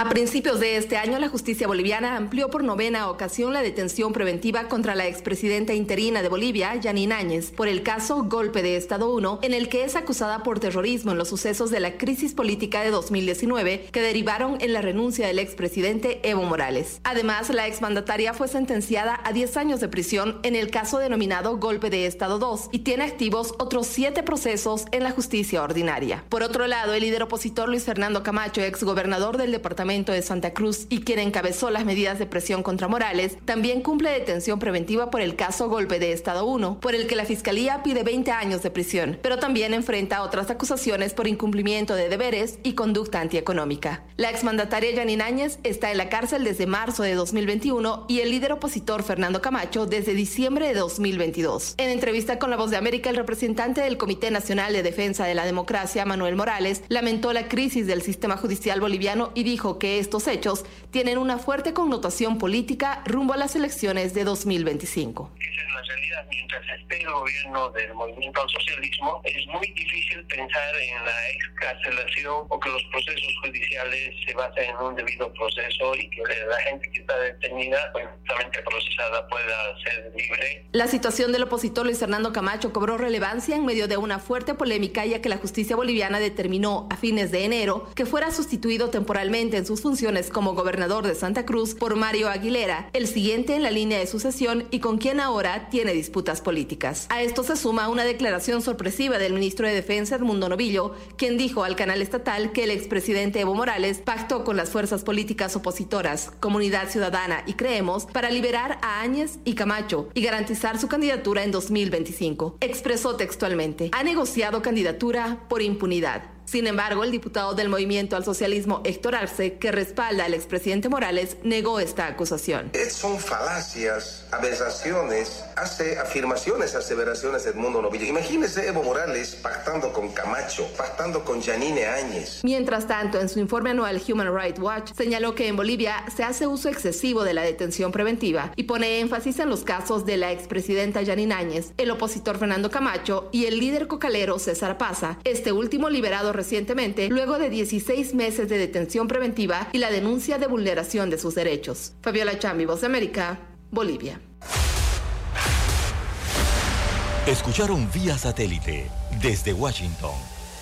A principios de este año, la justicia boliviana amplió por novena ocasión la detención preventiva contra la expresidenta interina de Bolivia, Yanine Áñez, por el caso Golpe de Estado 1, en el que es acusada por terrorismo en los sucesos de la crisis política de 2019 que derivaron en la renuncia del expresidente Evo Morales. Además, la exmandataria fue sentenciada a 10 años de prisión en el caso denominado Golpe de Estado 2 y tiene activos otros siete procesos en la justicia ordinaria. Por otro lado, el líder opositor Luis Fernando Camacho, exgobernador del departamento de Santa Cruz y quien encabezó las medidas de presión contra Morales, también cumple detención preventiva por el caso Golpe de Estado 1, por el que la Fiscalía pide 20 años de prisión, pero también enfrenta otras acusaciones por incumplimiento de deberes y conducta antieconómica. La exmandataria Janine Áñez está en la cárcel desde marzo de 2021 y el líder opositor Fernando Camacho desde diciembre de 2022. En entrevista con La Voz de América, el representante del Comité Nacional de Defensa de la Democracia, Manuel Morales, lamentó la crisis del sistema judicial boliviano y dijo que estos hechos tienen una fuerte connotación política rumbo a las elecciones de 2025. Esa es la realidad. Mientras esté el gobierno del movimiento al socialismo, es muy difícil pensar en la excarcelación o que los procesos judiciales se basen en un debido proceso y que la gente que está detenida, pues, justamente procesada, pueda ser libre. La situación del opositor Luis Fernando Camacho cobró relevancia en medio de una fuerte polémica ya que la justicia boliviana determinó a fines de enero que fuera sustituido temporalmente en sus funciones como gobernador de Santa Cruz por Mario Aguilera, el siguiente en la línea de sucesión y con quien ahora tiene disputas políticas. A esto se suma una declaración sorpresiva del ministro de Defensa Edmundo Novillo, quien dijo al canal estatal que el expresidente Evo Morales pactó con las fuerzas políticas opositoras, Comunidad Ciudadana y Creemos para liberar a Áñez y Camacho y garantizar su candidatura en 2025. Expresó textualmente, ha negociado candidatura por impunidad. Sin embargo, el diputado del Movimiento al Socialismo, Héctor Arce, que respalda al expresidente Morales, negó esta acusación. Son falacias, aberraciones, hace afirmaciones, aseveraciones Edmundo Novillo. Imagínese Evo Morales pactando con Camacho, pactando con Janine Áñez. Mientras tanto, en su informe anual Human Rights Watch, señaló que en Bolivia se hace uso excesivo de la detención preventiva y pone énfasis en los casos de la expresidenta Janine Áñez, el opositor Fernando Camacho y el líder cocalero César Paza, este último liberado recientemente luego de 16 meses de detención preventiva y la denuncia de vulneración de sus derechos. Fabiola Chambi, Voz de América, Bolivia. Escucharon vía satélite desde Washington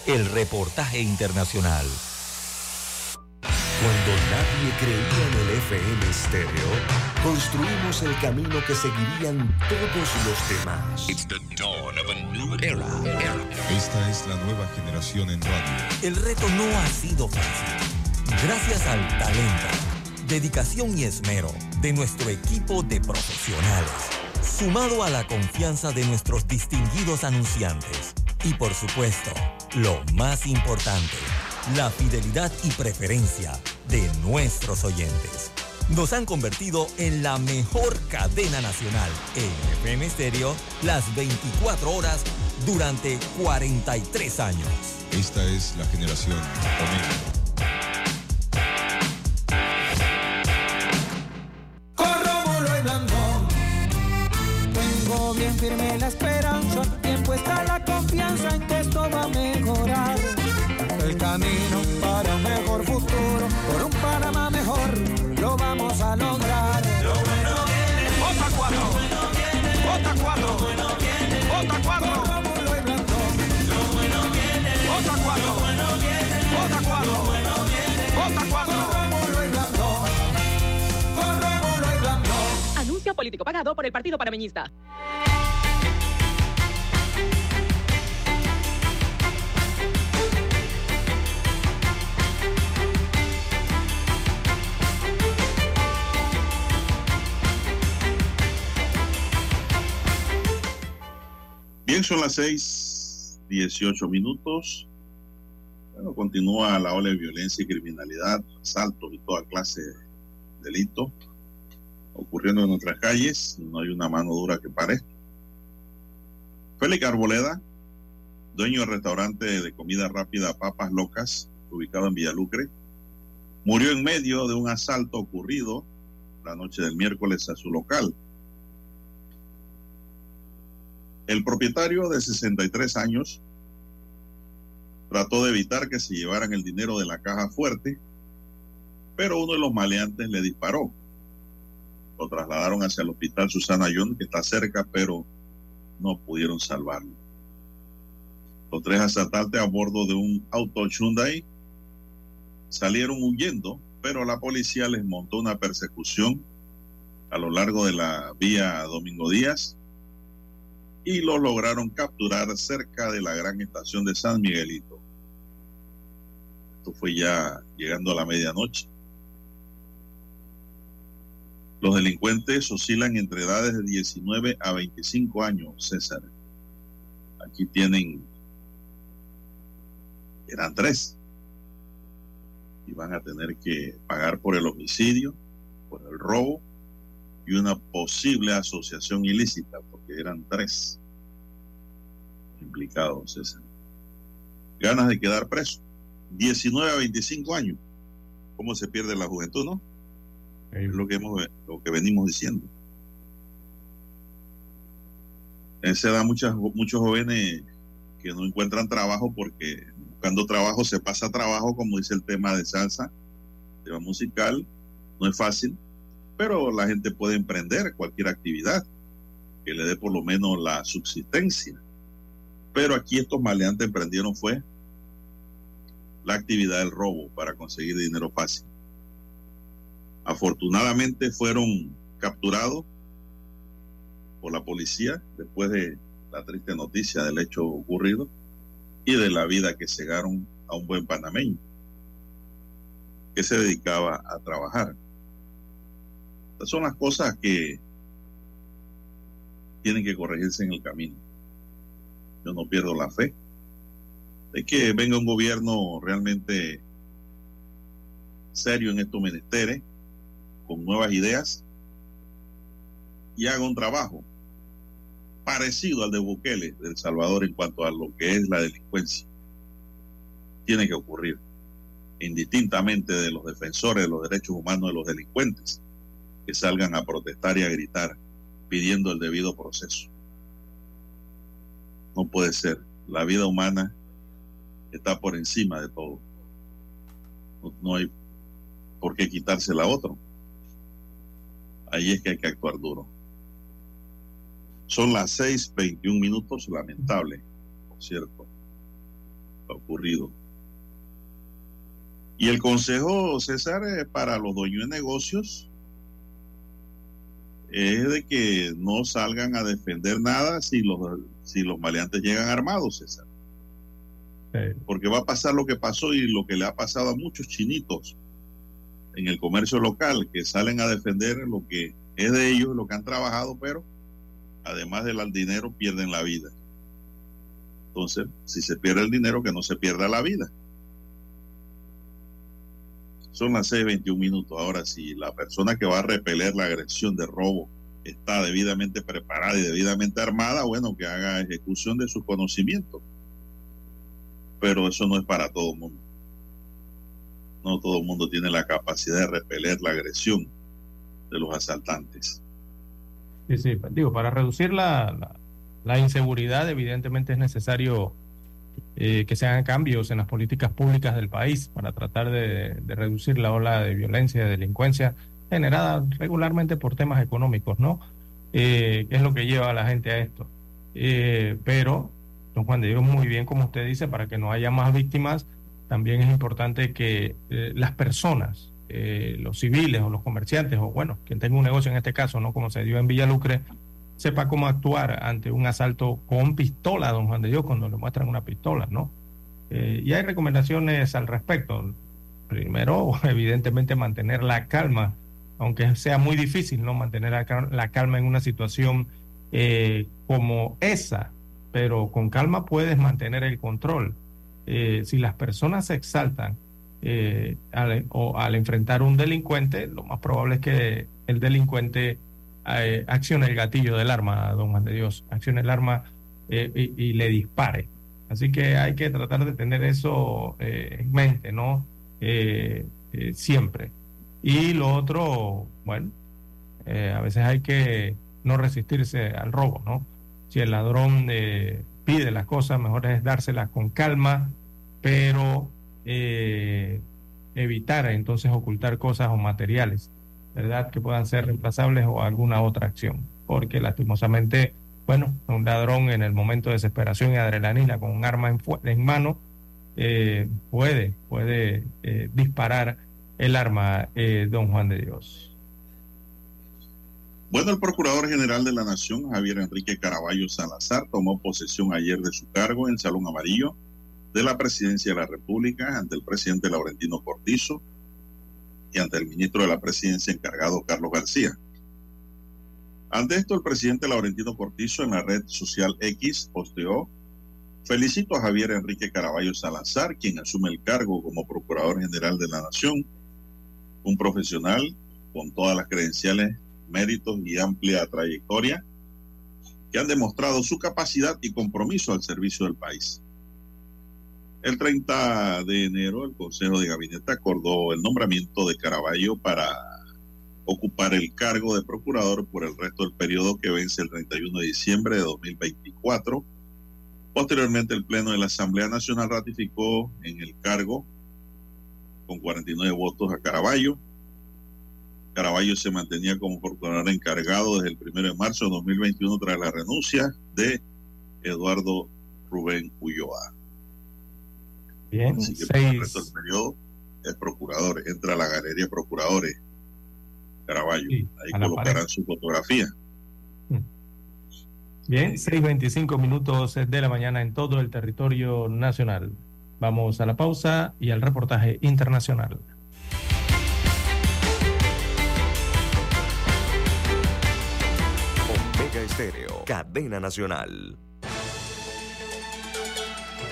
el reportaje internacional. Cuando nadie creía en el FM estéreo, construimos el camino que seguirían todos los demás. Esta es la nueva generación en radio. El reto no ha sido fácil. Gracias al talento, dedicación y esmero de nuestro equipo de profesionales, sumado a la confianza de nuestros distinguidos anunciantes y por supuesto, lo más importante, la fidelidad y preferencia de nuestros oyentes. Nos han convertido en la mejor cadena nacional en FM Estéreo las 24 horas durante 43 años. Esta es la generación Omega. Con Rómulo y Blandón, tengo bien firme la esperanza, político pagado por el Partido Panameñista. Bien, son las 6:18 minutos. Bueno, continúa la ola de violencia y criminalidad, asaltos y toda clase de delito ocurriendo en nuestras calles. No hay una mano dura que pare. Félix Arboleda, dueño del restaurante de comida rápida Papas Locas, ubicado en Villalucre, murió en medio de un asalto ocurrido la noche del miércoles a su local. El propietario de 63 años trató de evitar que se llevaran el dinero de la caja fuerte, pero uno de los maleantes le disparó. Lo trasladaron hacia el hospital Susana John, que está cerca, pero no pudieron salvarlo. Los tres asaltantes a bordo de un auto Hyundai salieron huyendo, pero la policía les montó una persecución a lo largo de la vía Domingo Díaz y lo lograron capturar cerca de la gran estación de San Miguelito. Esto fue ya llegando a la medianoche. Los delincuentes oscilan entre edades de 19 a 25 años, César. Aquí tienen, eran tres, y van a tener que pagar por el homicidio, por el robo y una posible asociación ilícita, porque eran tres implicados, César. Ganas de quedar preso. 19 a 25 años. ¿Cómo se pierde la juventud, no? Es lo que, hemos, lo que venimos diciendo. En esa edad muchas, muchos jóvenes que no encuentran trabajo porque buscando trabajo se pasa trabajo, como dice el tema de salsa, tema musical, no es fácil, pero la gente puede emprender cualquier actividad que le dé por lo menos la subsistencia. Pero aquí estos maleantes emprendieron fue la actividad del robo para conseguir dinero fácil. Afortunadamente fueron capturados por la policía después de la triste noticia del hecho ocurrido y de la vida que cegaron a un buen panameño que se dedicaba a trabajar. Estas son las cosas que tienen que corregirse en el camino. Yo no pierdo la fe de que venga un gobierno realmente serio en estos menesteres, con nuevas ideas y haga un trabajo parecido al de Bukele del Salvador en cuanto a lo que es la delincuencia. Tiene que ocurrir, indistintamente de los defensores de los derechos humanos de los delincuentes, que salgan a protestar y a gritar pidiendo el debido proceso. No puede ser. La vida humana está por encima de todo. No, hay por qué quitársela a otro. Ahí es que hay que actuar duro. Son las 6:21 minutos, lamentable, por cierto, ha ocurrido. Y el consejo, César, eh, para los dueños de negocios es de que no salgan a defender nada si los, si los maleantes llegan armados, César. Porque va a pasar lo que pasó y lo que le ha pasado a muchos chinitos en el comercio local que salen a defender lo que es de ellos, lo que han trabajado, pero además del dinero pierden la vida. Entonces, si se pierde el dinero, que no se pierda la vida. Son las 6:21 minutos. Ahora, si la persona que va a repeler la agresión de robo está debidamente preparada y debidamente armada, bueno, que haga ejecución de su conocimiento. Pero eso no es para todo el mundo. No todo el mundo tiene la capacidad de repeler la agresión de los asaltantes. Sí, sí, digo, para reducir la, la, inseguridad, evidentemente es necesario eh, que se hagan cambios en las políticas públicas del país para tratar de, reducir la ola de violencia de delincuencia generada regularmente por temas económicos, ¿no? Eh, es lo que lleva a la gente a esto. Eh, pero, don Juan de muy bien, como usted dice, para que no haya más víctimas, también es importante que eh, las personas, eh, los civiles o los comerciantes, o bueno, quien tenga un negocio en este caso, ¿no? Como se dio en Villalucre, sepa cómo actuar ante un asalto con pistola, don Juan de Dios, cuando le muestran una pistola, ¿no? Eh, y hay recomendaciones al respecto. Primero, evidentemente, mantener la calma, aunque sea muy difícil, ¿no? Mantener la, calma en una situación como esa, pero con calma puedes mantener el control. Eh, si las personas se exaltan eh, al, o al enfrentar un delincuente, lo más probable es que el delincuente eh, accione el gatillo del arma, don Juan de Dios, accione el arma y, y, le dispare. Así que hay que tratar de tener eso en mente, ¿no? siempre. Y lo otro, bueno, a veces hay que no resistirse al robo, ¿no? Si el ladrón eh, pide las cosas, mejor es dárselas con calma, pero eh, evitar entonces ocultar cosas o materiales, ¿verdad? Que puedan ser reemplazables o alguna otra acción. Porque lastimosamente, bueno, un ladrón en el momento de desesperación y adrenalina con un arma en, en mano eh, puede, puede disparar el arma, don Juan de Dios. Bueno, el Procurador General de la Nación, Javier Enrique Caraballo Salazar, tomó posesión ayer de su cargo en Salón Amarillo de la Presidencia de la República ante el presidente Laurentino Cortizo y ante el ministro de la Presidencia encargado Carlos García. Ante esto, el presidente Laurentino Cortizo en la red social X posteó, felicito a Javier Enrique Caraballo Salazar, quien asume el cargo como Procurador General de la Nación, un profesional con todas las credenciales méritos y amplia trayectoria que han demostrado su capacidad y compromiso al servicio del país. El 30 de enero, el Consejo de Gabinete acordó el nombramiento de Caraballo para ocupar el cargo de procurador por el resto del periodo que vence el 31 de diciembre de 2024. Posteriormente, el Pleno de la Asamblea Nacional ratificó en el cargo con 49 votos a Caraballo Caraballo se mantenía como procurador encargado desde el 1 de marzo de 2021 tras la renuncia de Eduardo Rubén Ulloa. Bien, Así que seis... el resto del periodo es procurador, entra a la galería de procuradores. Caraballo, sí, ahí colocarán su fotografía. Mm. Bien, 6.25 minutos de la mañana en todo el territorio nacional. Vamos a la pausa y al reportaje internacional. Estéreo, cadena nacional.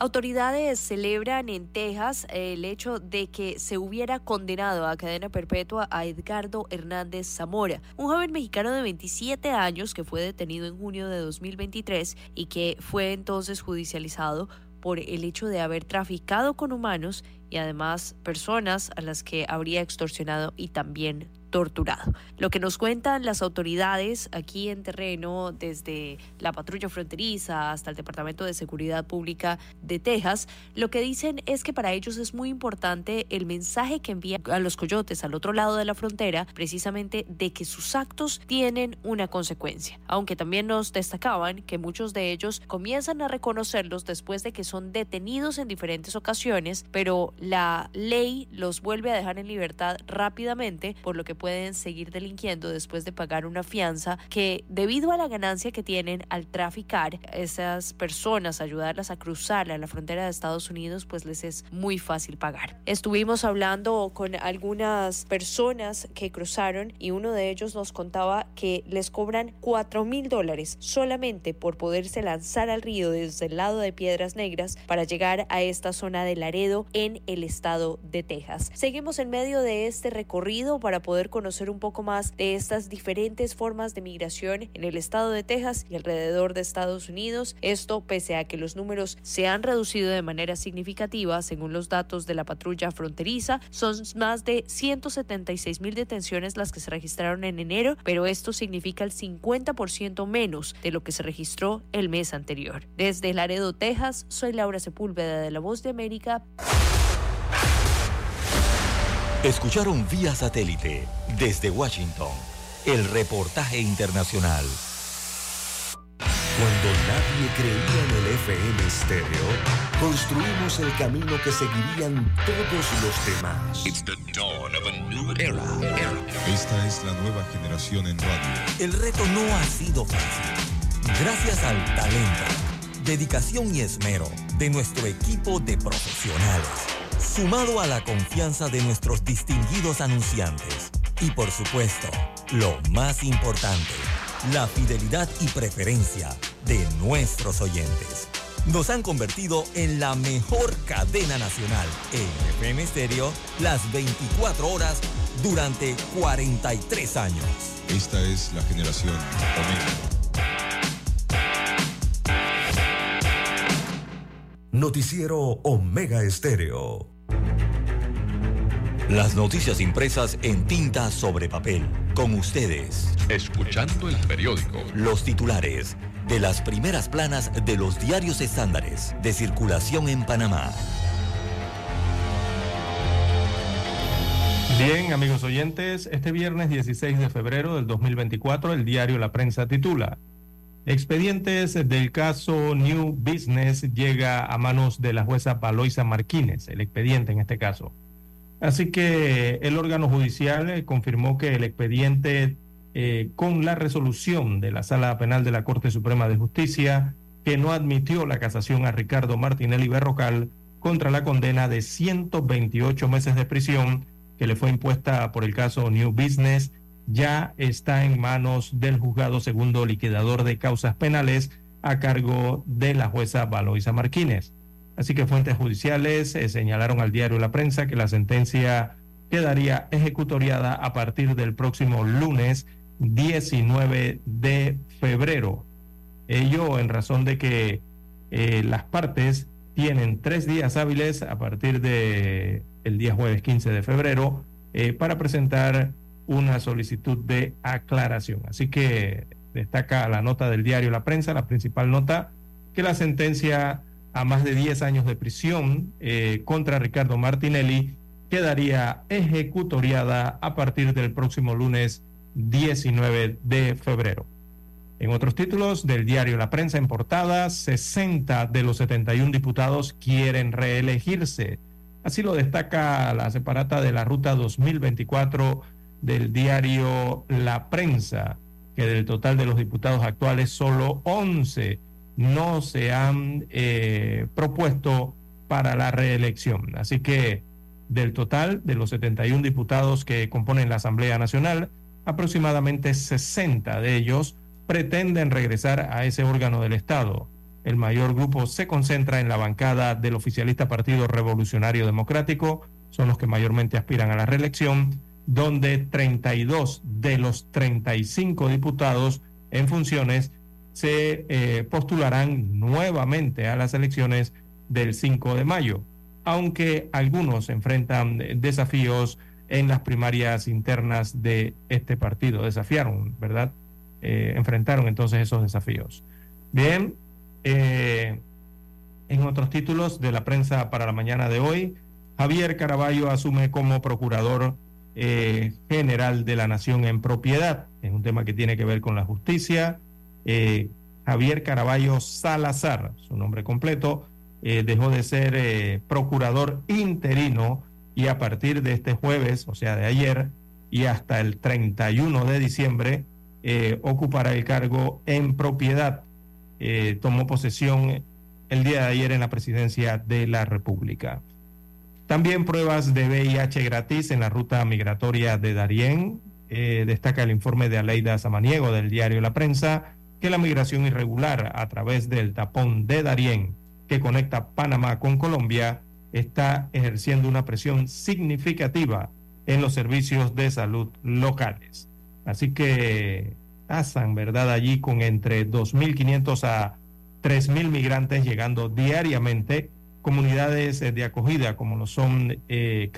Autoridades celebran en Texas el hecho de que se hubiera condenado a cadena perpetua a Edgardo Hernández Zamora, un joven mexicano de 27 años que fue detenido en junio de 2023 y que fue entonces judicializado por el hecho de haber traficado con humanos y además personas a las que habría extorsionado y también torturado. Lo que nos cuentan las autoridades aquí en terreno, desde la patrulla fronteriza hasta el Departamento de Seguridad Pública de Texas, lo que dicen es que para ellos es muy importante el mensaje que envían a los coyotes al otro lado de la frontera, precisamente de que sus actos tienen una consecuencia. Aunque también nos destacaban que muchos de ellos comienzan a reconocerlos después de que son detenidos en diferentes ocasiones, pero la ley los vuelve a dejar en libertad rápidamente, por lo que pueden seguir delinquiendo después de pagar una fianza que debido a la ganancia que tienen al traficar esas personas, ayudarlas a cruzar a la frontera de Estados Unidos, pues les es muy fácil pagar. Estuvimos hablando con algunas personas que cruzaron y uno de ellos nos contaba que les cobran 4 mil dólares solamente por poderse lanzar al río desde el lado de Piedras Negras para llegar a esta zona de Laredo en el estado de Texas. Seguimos en medio de este recorrido para poder conocer un poco más de estas diferentes formas de migración en el estado de Texas y alrededor de Estados Unidos. Esto pese a que los números se han reducido de manera significativa, según los datos de la patrulla fronteriza, son más de 176 mil detenciones las que se registraron en enero, pero esto significa el 50% menos de lo que se registró el mes anterior. Desde Laredo, Texas, soy Laura Sepúlveda de La Voz de América. Escucharon vía satélite desde Washington el reportaje internacional. Cuando nadie creía en el FM estéreo, construimos el camino que seguirían todos los demás. Esta es la nueva generación en radio. El reto no ha sido fácil. Gracias al talento, dedicación y esmero de nuestro equipo de profesionales, sumado a la confianza de nuestros distinguidos anunciantes y por supuesto, lo más importante, la fidelidad y preferencia de nuestros oyentes. Nos han convertido en la mejor cadena nacional en FM Stereo las 24 horas durante 43 años. Esta es la generación. Noticiero Omega Estéreo. Las noticias impresas en tinta sobre papel. Con ustedes. Escuchando el periódico. Los titulares de las primeras planas de los diarios estándares de circulación en Panamá. Bien, amigos oyentes, este viernes 16 de febrero del 2024 el diario La Prensa titula Expedientes del caso New Business llega a manos de la jueza Valoisa Martínez, el expediente en este caso. Así que el órgano judicial eh, confirmó que el expediente eh, con la resolución de la Sala Penal de la Corte Suprema de Justicia que no admitió la casación a Ricardo Martinelli Berrocal contra la condena de 128 meses de prisión que le fue impuesta por el caso New Business ya está en manos del juzgado segundo liquidador de causas penales a cargo de la jueza Valoisa Martínez. Así que fuentes judiciales eh, señalaron al diario La Prensa que la sentencia quedaría ejecutoriada a partir del próximo lunes 19 de febrero. Ello en razón de que eh, las partes tienen tres días hábiles a partir de el día jueves 15 de febrero eh, para presentar una solicitud de aclaración. Así que destaca la nota del diario La Prensa, la principal nota, que la sentencia a más de 10 años de prisión eh, contra Ricardo Martinelli quedaría ejecutoriada a partir del próximo lunes 19 de febrero. En otros títulos del diario La Prensa en portada, 60 de los 71 diputados quieren reelegirse. Así lo destaca la separata de la Ruta 2024 del diario La Prensa, que del total de los diputados actuales, solo 11 no se han eh, propuesto para la reelección. Así que del total de los 71 diputados que componen la Asamblea Nacional, aproximadamente 60 de ellos pretenden regresar a ese órgano del Estado. El mayor grupo se concentra en la bancada del oficialista Partido Revolucionario Democrático, son los que mayormente aspiran a la reelección, donde 32 de los 35 diputados en funciones se eh, postularán nuevamente a las elecciones del 5 de mayo, aunque algunos enfrentan desafíos en las primarias internas de este partido. Desafiaron, ¿verdad? Eh, enfrentaron entonces esos desafíos. Bien, eh, en otros títulos de la prensa para la mañana de hoy, Javier Caraballo asume como procurador eh, general de la Nación en propiedad. Es un tema que tiene que ver con la justicia. Eh, Javier Caraballo Salazar, su nombre completo, eh, dejó de ser procurador interino y a partir de este jueves, o sea, de ayer, y hasta el 31 de diciembre, ocupará el cargo en propiedad. tomó posesión el día de ayer en la presidencia de la República. También pruebas de VIH gratis en la ruta migratoria de Darién. Eh, destaca el informe de Aleida Samaniego del diario La Prensa que la migración irregular a través del tapón de Darién que conecta Panamá con Colombia está ejerciendo una presión significativa en los servicios de salud locales. Así que pasan, ¿verdad? Allí con entre 2.500 a 3.000 migrantes llegando diariamente, comunidades eh, de acogida como lo son eh,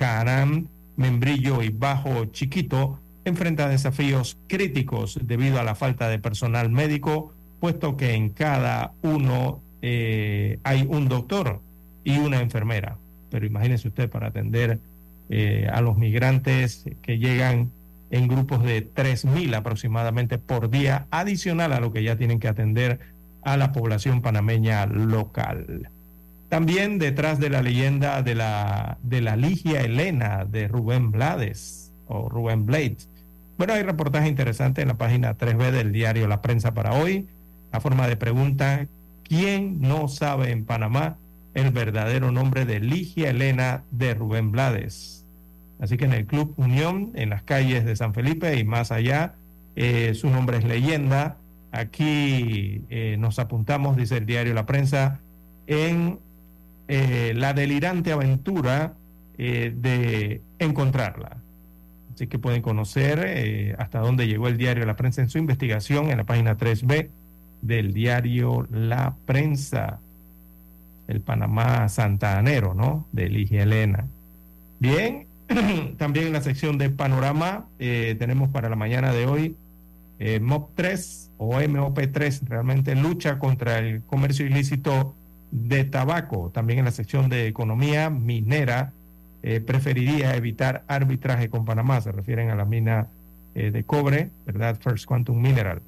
Membrillo y Bajo Chiquito, enfrenta desafíos críticos debido a la falta de personal médico, puesto que en cada uno eh, hay un doctor y una enfermera. Pero imagínese usted para atender eh, a los migrantes que llegan en grupos de 3.000 aproximadamente por día, adicional a lo que ya tienen que atender a la población panameña local. También detrás de la leyenda de la, de la Ligia Elena de Rubén Blades o Rubén Blades. Bueno, hay reportaje interesante en la página 3B del diario La Prensa para hoy. A forma de pregunta, ¿quién no sabe en Panamá el verdadero nombre de Ligia Elena de Rubén Blades? Así que en el Club Unión, en las calles de San Felipe y más allá, eh, su nombre es leyenda. Aquí eh, nos apuntamos, dice el diario La Prensa, en eh, la delirante aventura de encontrarla. Así que pueden conocer hasta dónde llegó el diario La Prensa en su investigación en la página 3B del diario La Prensa, el Panamá santanero, ¿no? De Ligia Elena. Bien, También en la sección de panorama eh, tenemos para la mañana de hoy eh, MOP 3 o MOP3, realmente lucha contra el comercio ilícito de tabaco. También en la sección de economía minera eh, preferiría evitar arbitraje con Panamá, se refieren a la mina de cobre, ¿verdad? First Quantum Mineral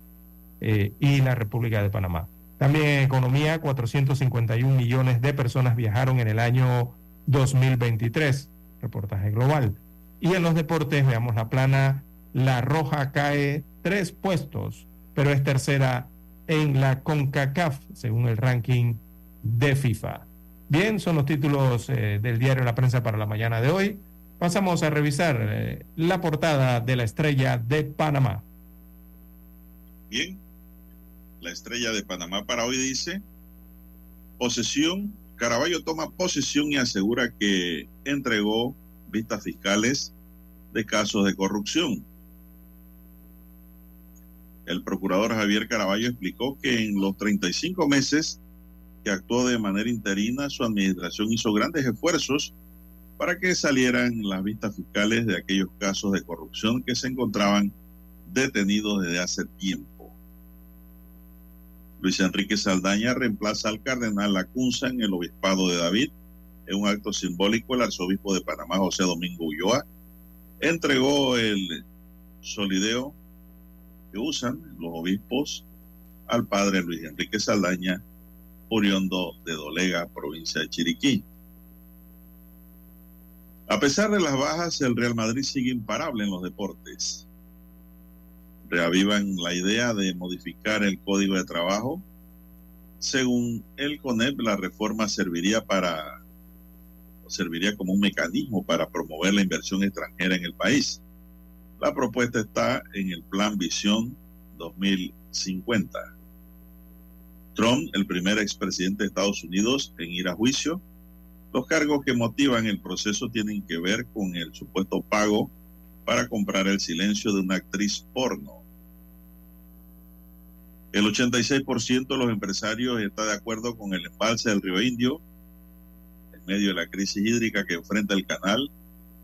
y la República de Panamá. También en economía, 451 millones de personas viajaron en el año 2023 reportaje global. Y en los deportes, veamos la plana, la roja cae tres puestos, pero es tercera en la CONCACAF, según el ranking de FIFA. Bien, son los títulos eh, del diario La Prensa para la mañana de hoy. Pasamos a revisar eh, la portada de la estrella de Panamá. Bien, la estrella de Panamá para hoy dice, posesión Caraballo toma posesión y asegura que entregó vistas fiscales de casos de corrupción. El procurador Javier Caraballo explicó que en los 35 meses que actuó de manera interina, su administración hizo grandes esfuerzos para que salieran las vistas fiscales de aquellos casos de corrupción que se encontraban detenidos desde hace tiempo. Luis Enrique Saldaña reemplaza al cardenal Lacunza en el obispado de David. En un acto simbólico, el arzobispo de Panamá, José Domingo Ulloa, entregó el solideo que usan los obispos al padre Luis Enrique Saldaña, oriundo de Dolega, provincia de Chiriquí. A pesar de las bajas, el Real Madrid sigue imparable en los deportes reavivan la idea de modificar el código de trabajo. Según el CONEP, la reforma serviría para serviría como un mecanismo para promover la inversión extranjera en el país. La propuesta está en el Plan Visión 2050. Trump, el primer expresidente de Estados Unidos en ir a juicio, los cargos que motivan el proceso tienen que ver con el supuesto pago para comprar el silencio de una actriz porno. El 86% de los empresarios está de acuerdo con el embalse del río Indio en medio de la crisis hídrica que enfrenta el canal.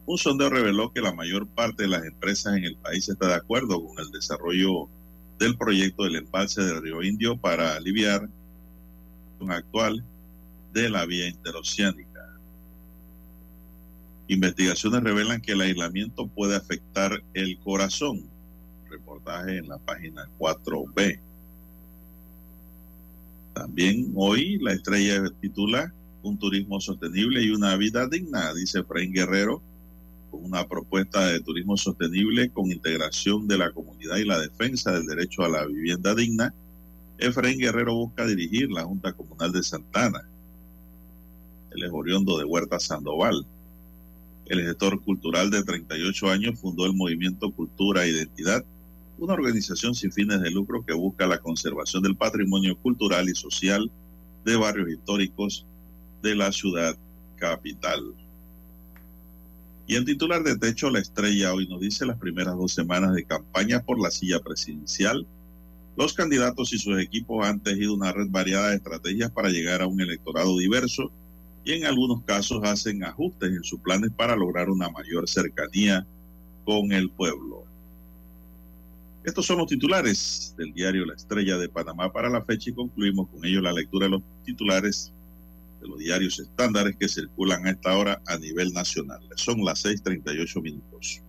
Un sondeo reveló que la mayor parte de las empresas en el país está de acuerdo con el desarrollo del proyecto del embalse del río Indio para aliviar la actual de la vía interoceánica. Investigaciones revelan que el aislamiento puede afectar el corazón. Reportaje en la página 4B. También hoy la estrella titula Un turismo sostenible y una vida digna, dice Efraín Guerrero, con una propuesta de turismo sostenible con integración de la comunidad y la defensa del derecho a la vivienda digna. Efraín Guerrero busca dirigir la Junta Comunal de Santana. El es de Huerta Sandoval. El gestor cultural de 38 años fundó el movimiento Cultura e Identidad una organización sin fines de lucro que busca la conservación del patrimonio cultural y social de barrios históricos de la ciudad capital. Y en titular de techo, la estrella hoy nos dice las primeras dos semanas de campaña por la silla presidencial. Los candidatos y sus equipos han tejido una red variada de estrategias para llegar a un electorado diverso y en algunos casos hacen ajustes en sus planes para lograr una mayor cercanía con el pueblo. Estos son los titulares del diario La Estrella de Panamá para la fecha y concluimos con ello la lectura de los titulares de los diarios estándares que circulan a esta hora a nivel nacional. Son las 6:38 minutos.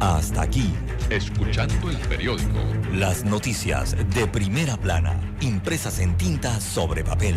Hasta aquí, escuchando el periódico. Las noticias de primera plana, impresas en tinta sobre papel.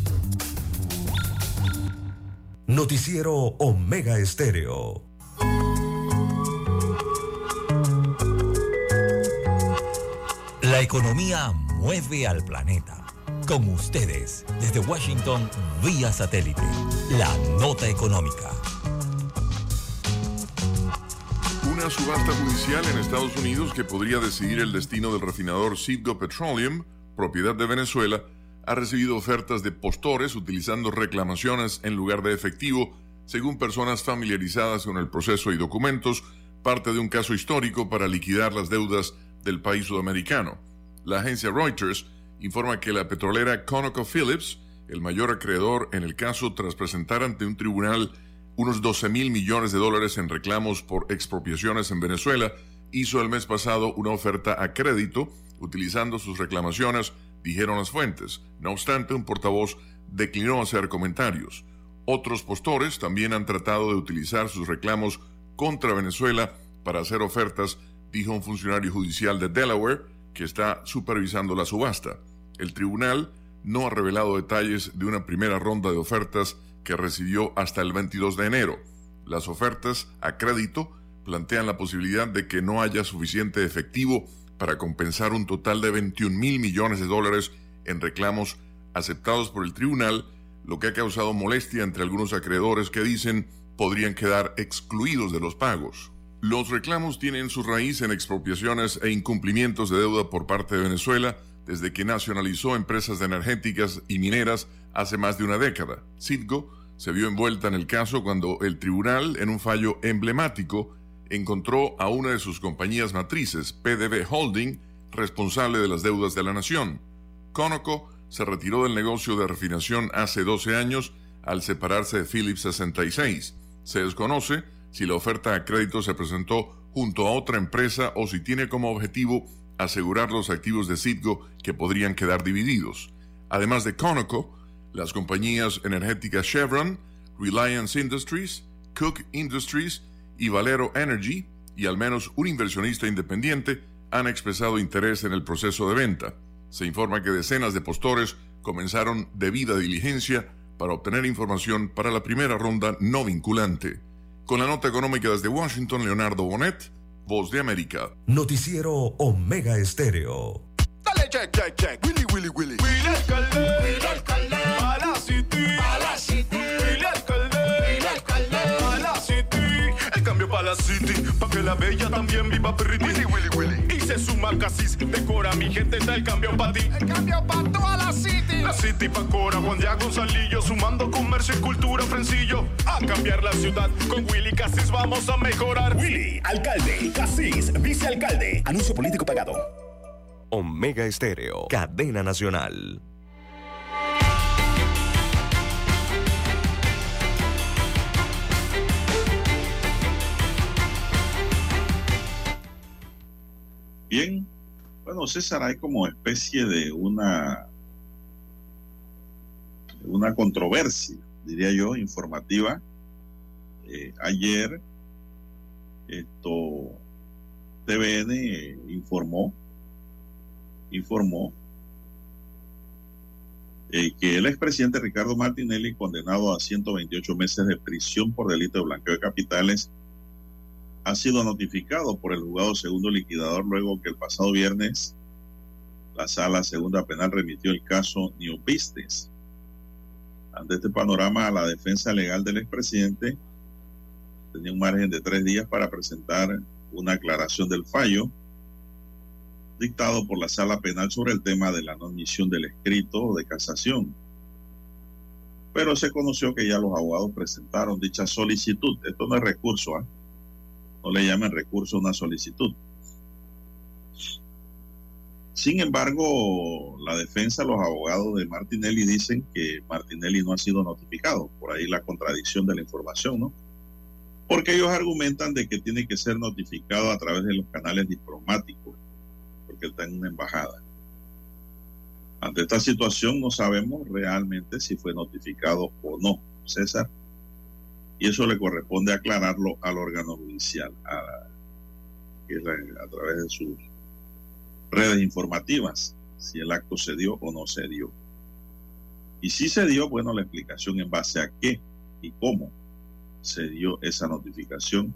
Noticiero Omega Estéreo. La economía mueve al planeta. Con ustedes, desde Washington, vía satélite, la nota económica. Una subasta judicial en Estados Unidos que podría decidir el destino del refinador Citgo Petroleum, propiedad de Venezuela, ha recibido ofertas de postores utilizando reclamaciones en lugar de efectivo, según personas familiarizadas con el proceso y documentos, parte de un caso histórico para liquidar las deudas del país sudamericano. La agencia Reuters informa que la petrolera ConocoPhillips, el mayor acreedor en el caso tras presentar ante un tribunal unos 12 mil millones de dólares en reclamos por expropiaciones en Venezuela, hizo el mes pasado una oferta a crédito utilizando sus reclamaciones dijeron las fuentes. No obstante, un portavoz declinó hacer comentarios. Otros postores también han tratado de utilizar sus reclamos contra Venezuela para hacer ofertas, dijo un funcionario judicial de Delaware que está supervisando la subasta. El tribunal no ha revelado detalles de una primera ronda de ofertas que recibió hasta el 22 de enero. Las ofertas a crédito plantean la posibilidad de que no haya suficiente efectivo para compensar un total de 21 mil millones de dólares en reclamos aceptados por el tribunal, lo que ha causado molestia entre algunos acreedores que dicen podrían quedar excluidos de los pagos. Los reclamos tienen su raíz en expropiaciones e incumplimientos de deuda por parte de Venezuela desde que nacionalizó empresas energéticas y mineras hace más de una década. Citgo se vio envuelta en el caso cuando el tribunal, en un fallo emblemático, encontró a una de sus compañías matrices, PDB Holding, responsable de las deudas de la nación. Conoco se retiró del negocio de refinación hace 12 años al separarse de Philips 66. Se desconoce si la oferta a crédito se presentó junto a otra empresa o si tiene como objetivo asegurar los activos de Citgo que podrían quedar divididos. Además de Conoco, las compañías energéticas Chevron, Reliance Industries, Cook Industries y Valero Energy y al menos un inversionista independiente han expresado interés en el proceso de venta. Se informa que decenas de postores comenzaron debida diligencia para obtener información para la primera ronda no vinculante. Con la nota económica desde Washington, Leonardo Bonet, Voz de América. Noticiero Omega Estéreo. Dale, check, check, check. Willy, Willy, Willy. Willy Pa' que la bella también viva pretty. Willy, Willy, Willy. Y se suma casis. Decora mi gente. Está el cambio para ti. El cambio para toda la city. La city pa' Cora. Juan Diego Gonzalillo. Sumando comercio y cultura. Frencillo. A cambiar la ciudad. Con Willy Casis vamos a mejorar. Willy, alcalde. Casis, vicealcalde. Anuncio político pagado. Omega Estéreo, cadena nacional. Bien, bueno, César, hay como especie de una, una controversia, diría yo, informativa. Eh, ayer, esto, TVN informó, informó eh, que el expresidente Ricardo Martinelli, condenado a 128 meses de prisión por delito de blanqueo de capitales, ha sido notificado por el juzgado segundo liquidador luego que el pasado viernes la sala segunda penal remitió el caso Business. Ante este panorama, la defensa legal del expresidente tenía un margen de tres días para presentar una aclaración del fallo dictado por la sala penal sobre el tema de la no admisión del escrito de casación. Pero se conoció que ya los abogados presentaron dicha solicitud. Esto no es recurso, ¿eh? No le llamen recurso una solicitud. Sin embargo, la defensa, los abogados de Martinelli dicen que Martinelli no ha sido notificado. Por ahí la contradicción de la información, ¿no? Porque ellos argumentan de que tiene que ser notificado a través de los canales diplomáticos, porque está en una embajada. Ante esta situación no sabemos realmente si fue notificado o no, César. Y eso le corresponde aclararlo al órgano judicial, a, a través de sus redes informativas si el acto se dio o no se dio. Y si se dio, bueno, la explicación en base a qué y cómo se dio esa notificación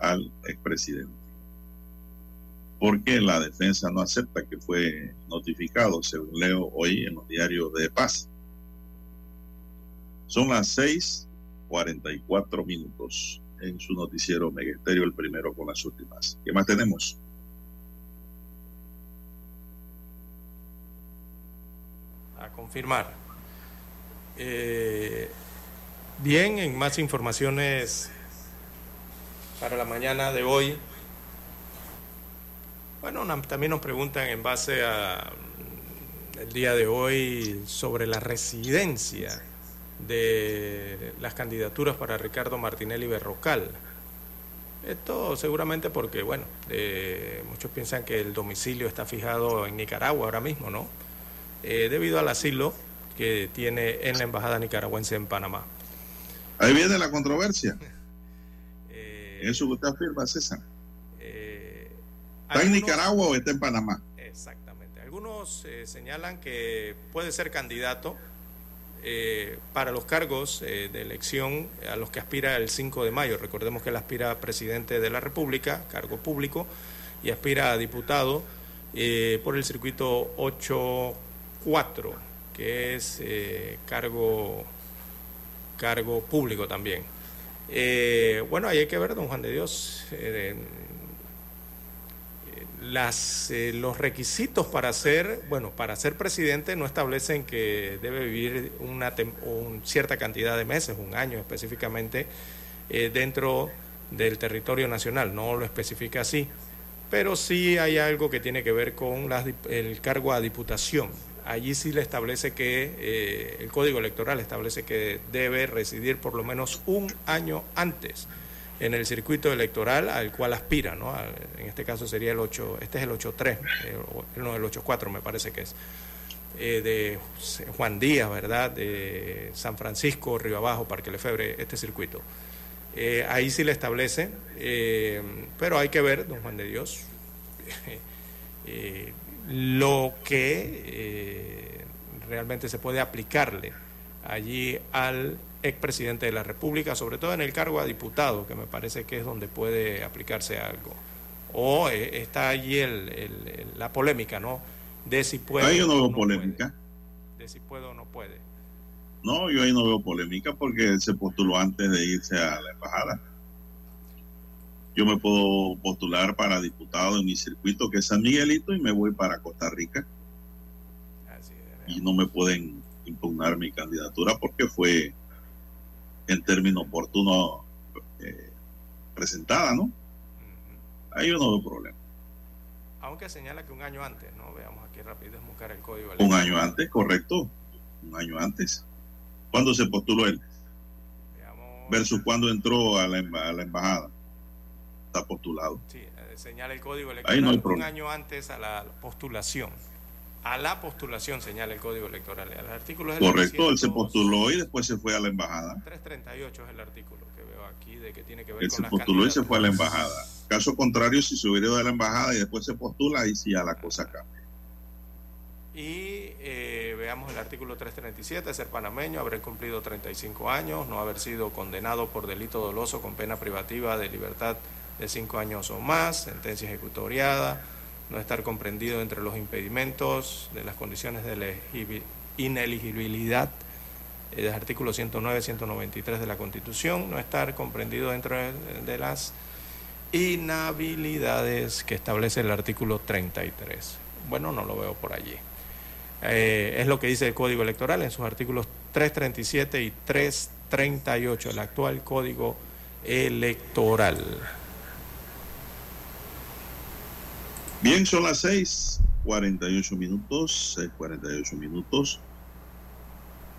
al expresidente. Porque la defensa no acepta que fue notificado, según leo hoy en los diarios de paz. Son las 6:44 minutos en su noticiero Megesterio, el primero con las últimas. ¿Qué más tenemos? confirmar. Eh, bien, en más informaciones para la mañana de hoy. Bueno, también nos preguntan en base a mm, el día de hoy sobre la residencia de las candidaturas para Ricardo Martinelli Berrocal. Esto seguramente porque, bueno, eh, muchos piensan que el domicilio está fijado en Nicaragua ahora mismo, ¿no? Eh, debido al asilo que tiene en la Embajada Nicaragüense en Panamá. Ahí viene la controversia. Eso que usted afirma, César. Eh, ¿Está en Nicaragua o está en Panamá? Exactamente. Algunos eh, señalan que puede ser candidato para los cargos de elección a los que aspira el 5 de mayo. Recordemos que él aspira a presidente de la República, cargo público, y aspira a diputado por el circuito 8 4, que es eh, cargo, cargo público también. Eh, bueno, ahí hay que ver, don Juan de Dios, eh, las, los requisitos para ser, bueno, para ser presidente no establecen que debe vivir una cierta cantidad de meses, un año específicamente, dentro del territorio nacional, no lo especifica así, pero sí hay algo que tiene que ver con el cargo a diputación. Allí sí le establece que eh, el código electoral establece que debe residir por lo menos un año antes en el circuito electoral al cual aspira, ¿no? En este caso sería el 8, este es el 8.3, eh, no, el 8.4 me parece que es, eh, de Juan Díaz, ¿verdad? De San Francisco, Río Abajo, Parque Lefebre, este circuito. ahí sí le establece, pero hay que ver, don Juan de Dios, lo que eh, realmente se puede aplicarle allí al expresidente de la República, sobre todo en el cargo a diputado, que me parece que es donde puede aplicarse algo. O eh, está allí el, la polémica, ¿no? De si puede. Ahí yo no veo polémica. De si puede o no puede. No, yo ahí no veo polémica porque él se postuló antes de irse a la embajada yo me puedo postular para diputado en mi circuito que es San Miguelito y me voy para Costa Rica. y no me pueden impugnar mi candidatura porque fue en término oportuno eh, presentada, ¿no? Ahí yo no veo problema. Aunque señala que un año antes, ¿no? Veamos aquí rápido, es buscar el código. Un año antes, correcto. Un año antes. ¿Cuándo se postuló él? Versus cuándo entró a la embajada está postulado. Sí, eh, señala el código electoral un año antes a la postulación. A la postulación señala el código electoral. El artículo Correcto, él se postuló y después se fue a la embajada. 338 es el artículo que veo aquí de que tiene que ver él se postuló y se fue a la embajada. Caso contrario, si se hubiera ido a la embajada y después se postula, ahí sí ya la cosa cambia. Y eh, veamos el artículo 337, ser panameño, haber cumplido 35 años, no haber sido condenado por delito doloso con pena privativa de libertad de 5 años o más, sentencia ejecutoriada, no estar comprendido entre los impedimentos de las condiciones de ineligibilidad eh, del artículo 109, 193 de la Constitución, no estar comprendido dentro de las inhabilidades que establece el artículo 33. Bueno, no lo veo por allí. Eh, es lo que dice el Código Electoral en sus artículos 337 y 338, el actual Código Electoral. Bien, son las 6, 48 minutos, 6, 48 minutos.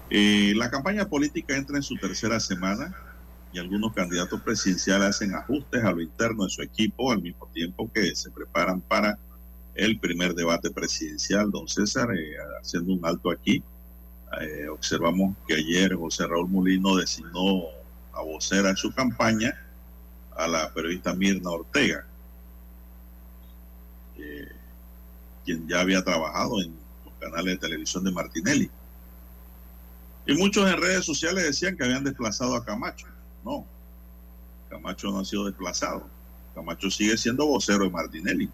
Eh, la campaña política entra en su tercera semana y algunos candidatos presidenciales hacen ajustes a lo interno de su equipo al mismo tiempo que se preparan para el primer debate presidencial. Don César, eh, haciendo un alto aquí, eh, observamos que ayer José Raúl Molino designó a vocera de su campaña a la periodista Mirna Ortega, quien ya había trabajado en los canales de televisión de Martinelli. Y muchos en redes sociales decían que habían desplazado a Camacho. No, Camacho no ha sido desplazado. Camacho sigue siendo vocero de Martinelli.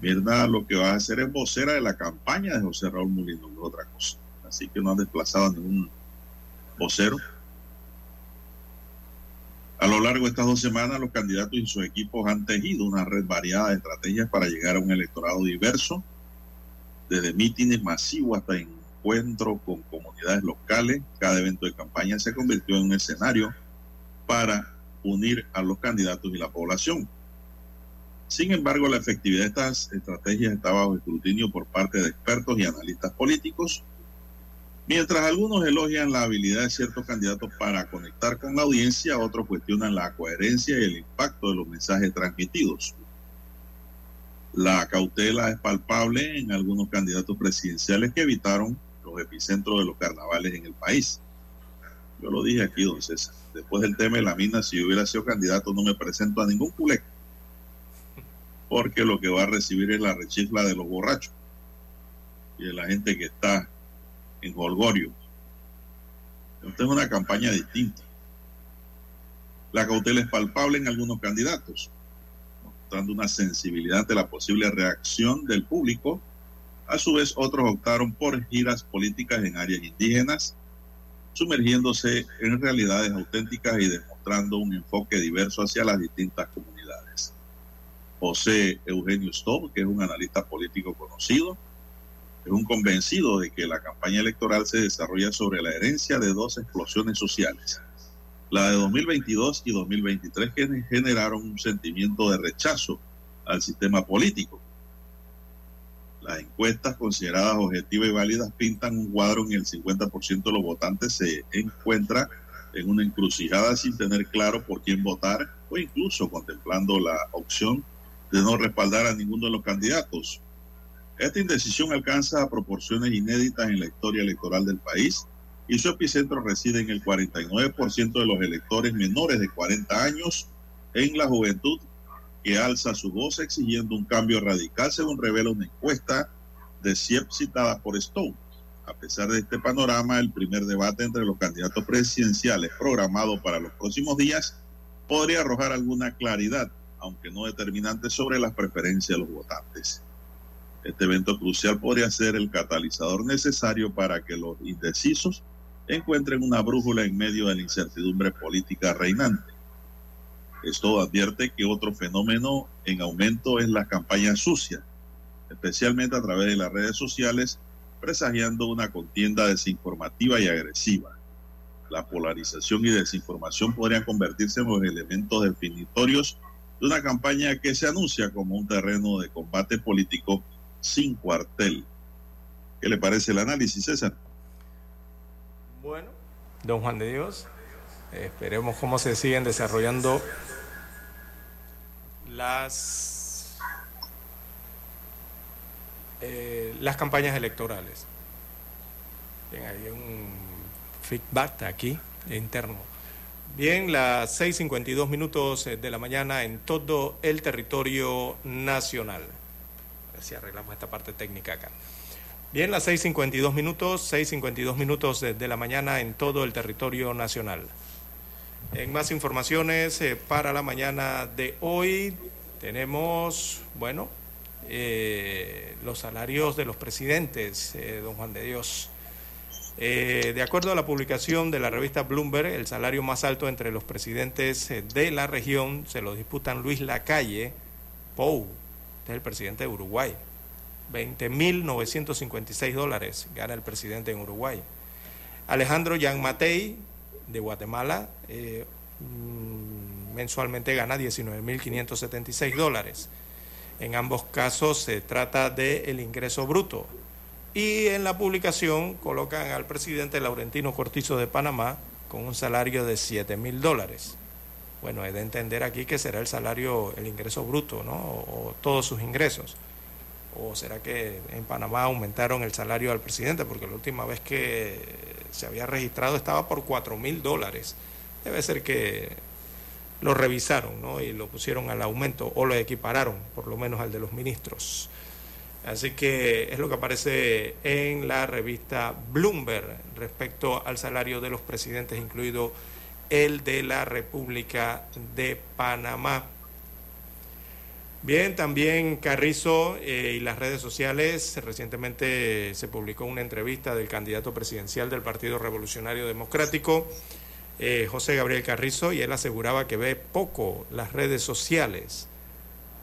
Mirna lo que va a hacer es vocera de la campaña de José Raúl Molino, no otra cosa. Así que no han desplazado a ningún vocero. A lo largo de estas dos semanas, los candidatos y sus equipos han tejido una red variada de estrategias para llegar a un electorado diverso, desde mítines masivos hasta encuentros con comunidades locales. Cada evento de campaña se convirtió en un escenario para unir a los candidatos y la población. Sin embargo, la efectividad de estas estrategias está bajo escrutinio por parte de expertos y analistas políticos, mientras algunos elogian la habilidad de ciertos candidatos para conectar con la audiencia, otros cuestionan la coherencia y el impacto de los mensajes transmitidos. La cautela es palpable en algunos candidatos presidenciales que evitaron los epicentros de los carnavales en el país. Yo lo dije aquí, don César. Después del tema de la mina, si yo hubiera sido candidato, no me presento a ningún culé porque lo que va a recibir es la rechifla de los borrachos y de la gente que está en Golgorio. Esta es una campaña distinta. La cautela es palpable en algunos candidatos, mostrando una sensibilidad ante la posible reacción del público. A su vez, otros optaron por giras políticas en áreas indígenas, sumergiéndose en realidades auténticas y demostrando un enfoque diverso hacia las distintas comunidades. José Eugenio Stob, que es un analista político conocido, es un convencido de que la campaña electoral se desarrolla sobre la herencia de dos explosiones sociales. La de 2022 y 2023 que generaron un sentimiento de rechazo al sistema político. Las encuestas consideradas objetivas y válidas pintan un cuadro en el 50% de los votantes se encuentra en una encrucijada sin tener claro por quién votar o incluso contemplando la opción de no respaldar a ninguno de los candidatos. Esta indecisión alcanza a proporciones inéditas en la historia electoral del país y su epicentro reside en el 49% de los electores menores de 40 años en la juventud que alza su voz exigiendo un cambio radical, según revela una encuesta de CIEP citada por Stone. A pesar de este panorama, el primer debate entre los candidatos presidenciales programado para los próximos días podría arrojar alguna claridad aunque no determinante, sobre las preferencias de los votantes. Este evento crucial podría ser el catalizador necesario para que los indecisos encuentren una brújula en medio de la incertidumbre política reinante. Esto advierte que otro fenómeno en aumento es la campaña sucia, especialmente a través de las redes sociales, presagiando una contienda desinformativa y agresiva. La polarización y desinformación podrían convertirse en los elementos definitorios de una campaña que se anuncia como un terreno de combate político sin cuartel. ¿Qué le parece el análisis, César? Bueno, don Juan de Dios, esperemos cómo se siguen desarrollando las, eh, las campañas electorales. Bien, hay un feedback aquí interno. Bien, las 6.52 minutos de la mañana en todo el territorio nacional. Si arreglamos esta parte técnica acá. Bien, las 6.52 minutos, 6.52 minutos de, la mañana en todo el territorio nacional. En más informaciones eh, para la mañana de hoy tenemos, bueno, eh, los salarios de los presidentes, eh, don Juan de Dios. De acuerdo a la publicación de la revista Bloomberg, el salario más alto entre los presidentes de la región se lo disputan Luis Lacalle Pou, este es el presidente de Uruguay. 20.956 dólares gana el presidente en Uruguay. Alejandro Yan Matei, de Guatemala, eh, mm, mensualmente gana 19.576 dólares. En ambos casos se trata del el ingreso bruto. Y en la publicación colocan al presidente Laurentino Cortizo de Panamá con un salario de 7 mil dólares. Bueno, he de entender aquí que será el salario, el ingreso bruto, ¿no? O, o todos sus ingresos. ¿O será que en Panamá aumentaron el salario al presidente? Porque la última vez que se había registrado estaba por 4 mil dólares. Debe ser que lo revisaron ¿no? y lo pusieron al aumento o lo equipararon, por lo menos al de los ministros. Así que es lo que aparece en la revista Bloomberg respecto al salario de los presidentes, incluido el de la República de Panamá. Bien, también Carrizo eh, y las redes sociales. Recientemente se publicó una entrevista del candidato presidencial del Partido Revolucionario Democrático, eh, José Gabriel Carrizo, y él aseguraba que ve poco las redes sociales.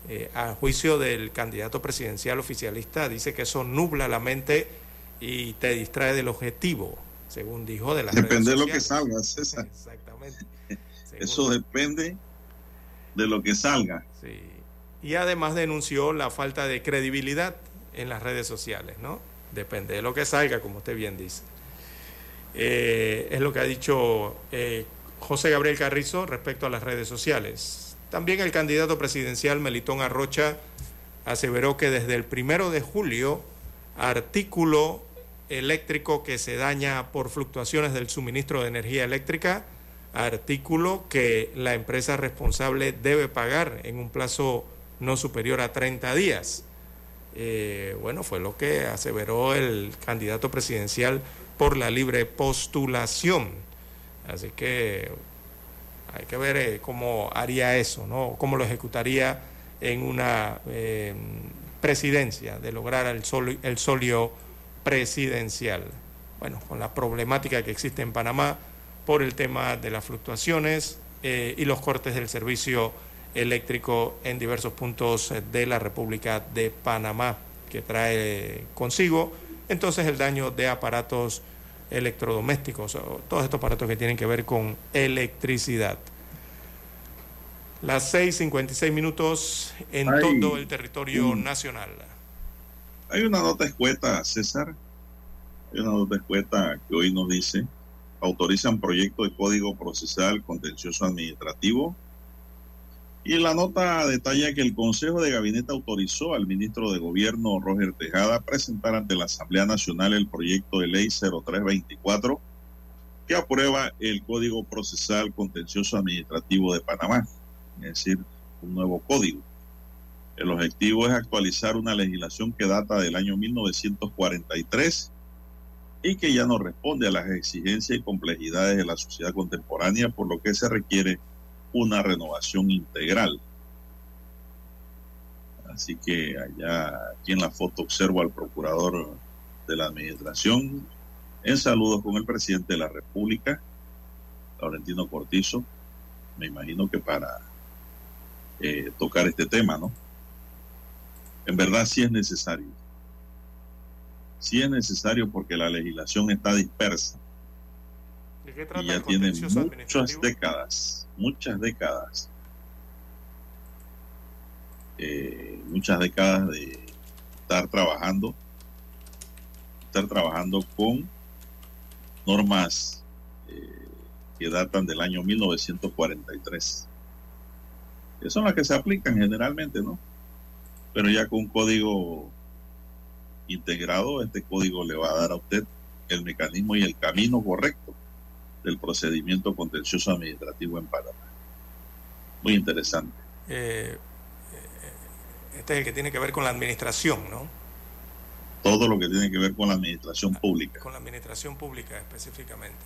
Eh, a juicio del candidato presidencial oficialista, dice que eso nubla la mente y te distrae del objetivo, según dijo de las Depende de redes lo que sociales. salga, César. Eso depende de lo que salga. Sí. Y además denunció la falta de credibilidad en las redes sociales, ¿no? Depende de lo que salga, como usted bien dice. Eh, es lo que ha dicho eh, José Gabriel Carrizo respecto a las redes sociales. También el candidato presidencial Melitón Arrocha aseveró que desde el primero de julio, artículo eléctrico que se daña por fluctuaciones del suministro de energía eléctrica, artículo que la empresa responsable debe pagar en un plazo no superior a 30 días. Eh, bueno, fue lo que aseveró el candidato presidencial por la libre postulación. Así que hay que ver eh, cómo haría eso, ¿no? Cómo lo ejecutaría en una eh, presidencia de lograr el, sol, el solio presidencial. Bueno, con la problemática que existe en Panamá por el tema de las fluctuaciones eh, y los cortes del servicio eléctrico en diversos puntos de la República de Panamá, que trae consigo entonces el daño de aparatos electrodomésticos, o todos estos aparatos que tienen que ver con electricidad. Las 6.56 minutos en todo el territorio mm. nacional. Hay una nota escueta, César. Hay una nota escueta que hoy nos dice, autorizan proyecto de código procesal contencioso administrativo. Y la nota detalla que el Consejo de Gabinete autorizó al ministro de Gobierno, Roger Tejada, presentar ante la Asamblea Nacional el proyecto de ley 0324 que aprueba el Código Procesal Contencioso Administrativo de Panamá, es decir, un nuevo código. El objetivo es actualizar una legislación que data del año 1943 y que ya no responde a las exigencias y complejidades de la sociedad contemporánea, por lo que se requiere una renovación integral. Así que allá, aquí en la foto observo al procurador de la administración en saludos con el presidente de la República, Laurentino Cortizo, me imagino que para eh, tocar este tema, ¿no? En verdad sí es necesario. Sí es necesario porque la legislación está dispersa ¿De qué y ya tiene muchas décadas, muchas décadas, eh, muchas décadas de estar trabajando, estar trabajando con normas eh, que datan del año 1943. Que son las que se aplican generalmente, ¿no? Pero ya con un código integrado, este código le va a dar a usted el mecanismo y el camino correcto del procedimiento contencioso administrativo en Panamá. Muy interesante. Eh, eh, Este es el que tiene que ver con la administración, ¿no? Todo lo que tiene que ver con la administración pública. Con la administración pública específicamente.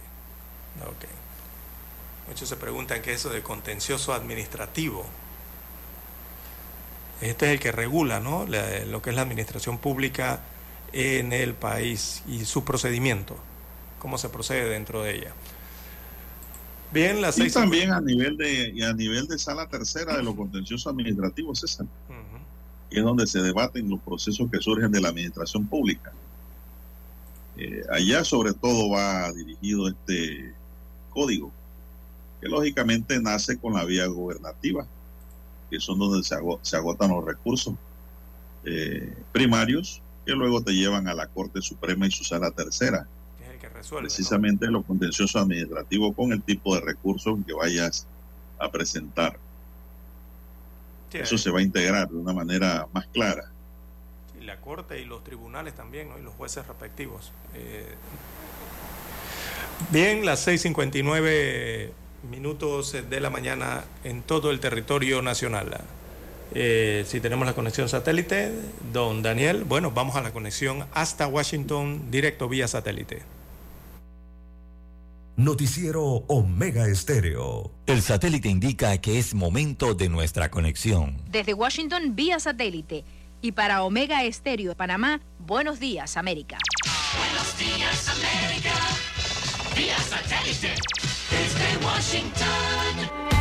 Ok. Muchos se preguntan qué es eso de contencioso administrativo. Este es el que regula ¿no? lo que es la administración pública en el país y su procedimiento, cómo se procede dentro de ella. Bien, las y también a nivel de y a nivel de sala tercera de los contenciosos administrativos, César, y es donde se debaten los procesos que surgen de la administración pública. Eh, allá sobre todo va dirigido este código, que lógicamente nace con la vía gobernativa, que son donde se, se agotan los recursos eh, primarios, que luego te llevan a la Corte Suprema y su sala tercera precisamente los contenciosos administrativos con el tipo de recursos que vayas a presentar. Eso se va a integrar de una manera más clara. Y la Corte y los tribunales también, y los jueces respectivos. Eh, bien, las 6.59 minutos de la mañana en todo el territorio nacional. Eh, si tenemos la conexión satélite, don Daniel, bueno, vamos a la conexión hasta Washington directo vía satélite. Noticiero Omega Estéreo. El satélite indica que es momento de nuestra conexión. Desde Washington vía satélite. Y para Omega Estéreo de Panamá, buenos días, América. Buenos días, América. Vía satélite. Desde Washington.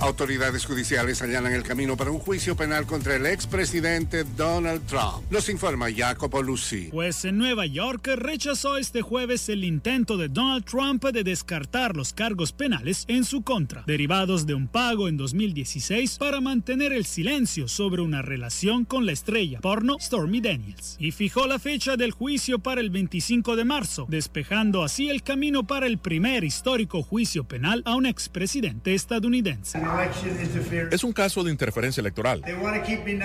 Autoridades judiciales allanan el camino para un juicio penal contra el expresidente Donald Trump. Nos informa Jacopo Lucy. Pues en Nueva York rechazó este jueves el intento de Donald Trump de descartar los cargos penales en su contra, derivados de un pago en 2016 para mantener el silencio sobre una relación con la estrella porno Stormy Daniels. Y fijó la fecha del juicio para el 25 de marzo, despejando así el camino para el primer histórico juicio penal a un expresidente estadounidense. Es un caso de interferencia electoral.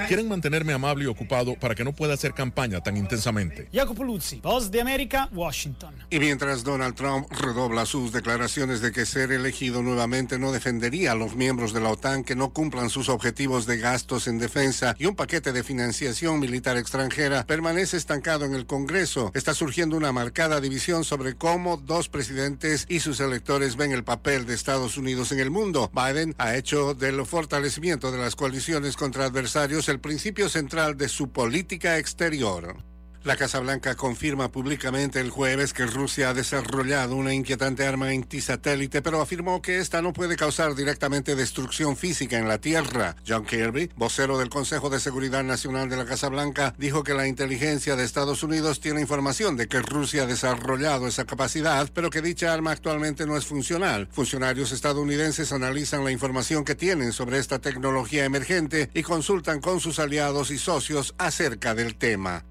Quieren mantenerme amable y ocupado para que no pueda hacer campaña tan intensamente. Jacopo Luzzi, Voz de América, Washington. Y mientras Donald Trump redobla sus declaraciones de que ser elegido nuevamente no defendería a los miembros de la OTAN que no cumplan sus objetivos de gastos en defensa y un paquete de financiación militar extranjera, permanece estancado en el Congreso. Está surgiendo una marcada división sobre cómo dos presidentes y sus electores ven el papel de Estados Unidos en el mundo. Biden ha hecho del fortalecimiento de las coaliciones contra adversarios el principio central de su política exterior. La Casa Blanca confirma públicamente el jueves que Rusia ha desarrollado una inquietante arma antisatélite, pero afirmó que esta no puede causar directamente destrucción física en la Tierra. John Kirby, vocero del Consejo de Seguridad Nacional de la Casa Blanca, dijo que la inteligencia de Estados Unidos tiene información de que Rusia ha desarrollado esa capacidad, pero que dicha arma actualmente no es funcional. Funcionarios estadounidenses analizan la información que tienen sobre esta tecnología emergente y consultan con sus aliados y socios acerca del tema.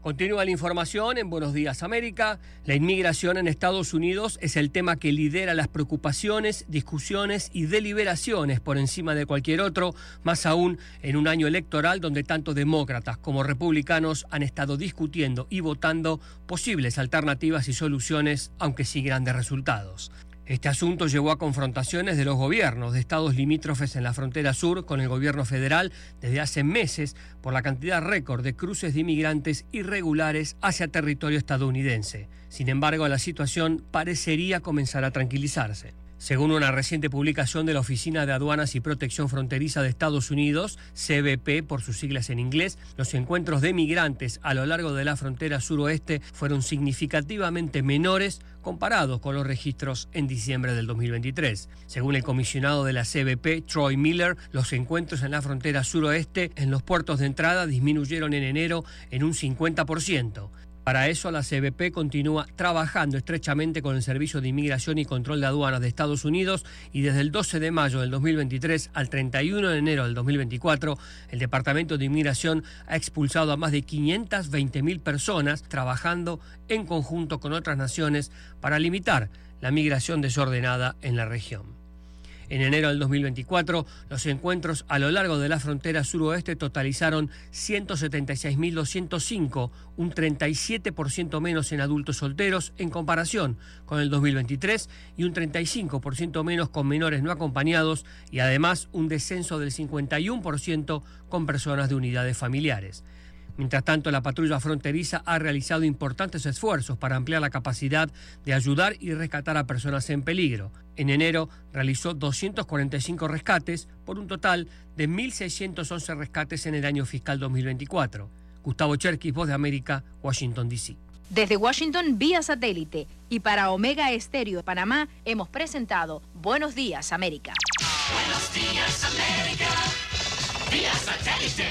Continúa la información en Buenos Días América. La inmigración en Estados Unidos es el tema que lidera las preocupaciones, discusiones y deliberaciones por encima de cualquier otro, más aún en un año electoral donde tanto demócratas como republicanos han estado discutiendo y votando posibles alternativas y soluciones, aunque sí grandes resultados. Este asunto llevó a confrontaciones de los gobiernos de estados limítrofes en la frontera sur con el gobierno federal desde hace meses por la cantidad récord de cruces de inmigrantes irregulares hacia territorio estadounidense. Sin embargo, la situación parecería comenzar a tranquilizarse. Según una reciente publicación de la Oficina de Aduanas y Protección Fronteriza de Estados Unidos, CBP por sus siglas en inglés, los encuentros de migrantes a lo largo de la frontera suroeste fueron significativamente menores comparados con los registros en diciembre del 2023. Según el comisionado de la CBP, Troy Miller, los encuentros en la frontera suroeste en los puertos de entrada disminuyeron en enero en un 50%. Para eso, la CBP continúa trabajando estrechamente con el Servicio de Inmigración y Control de Aduanas de Estados Unidos y desde el 12 de mayo del 2023 al 31 de enero del 2024, el Departamento de Inmigración ha expulsado a más de 520.000 personas trabajando en conjunto con otras naciones para limitar la migración desordenada en la región. En enero del 2024, los encuentros a lo largo de la frontera suroeste totalizaron 176.205, un 37% menos en adultos solteros en comparación con el 2023 y un 35% menos con menores no acompañados y además un descenso del 51% con personas de unidades familiares. Mientras tanto, la patrulla fronteriza ha realizado importantes esfuerzos para ampliar la capacidad de ayudar y rescatar a personas en peligro. En enero realizó 245 rescates por un total de 1.611 rescates en el año fiscal 2024. Gustavo Cherkis, Voz de América, Washington, D.C. Desde Washington vía satélite y para Omega Estéreo de Panamá hemos presentado Buenos Días América. Buenos días, América. Vía satélite.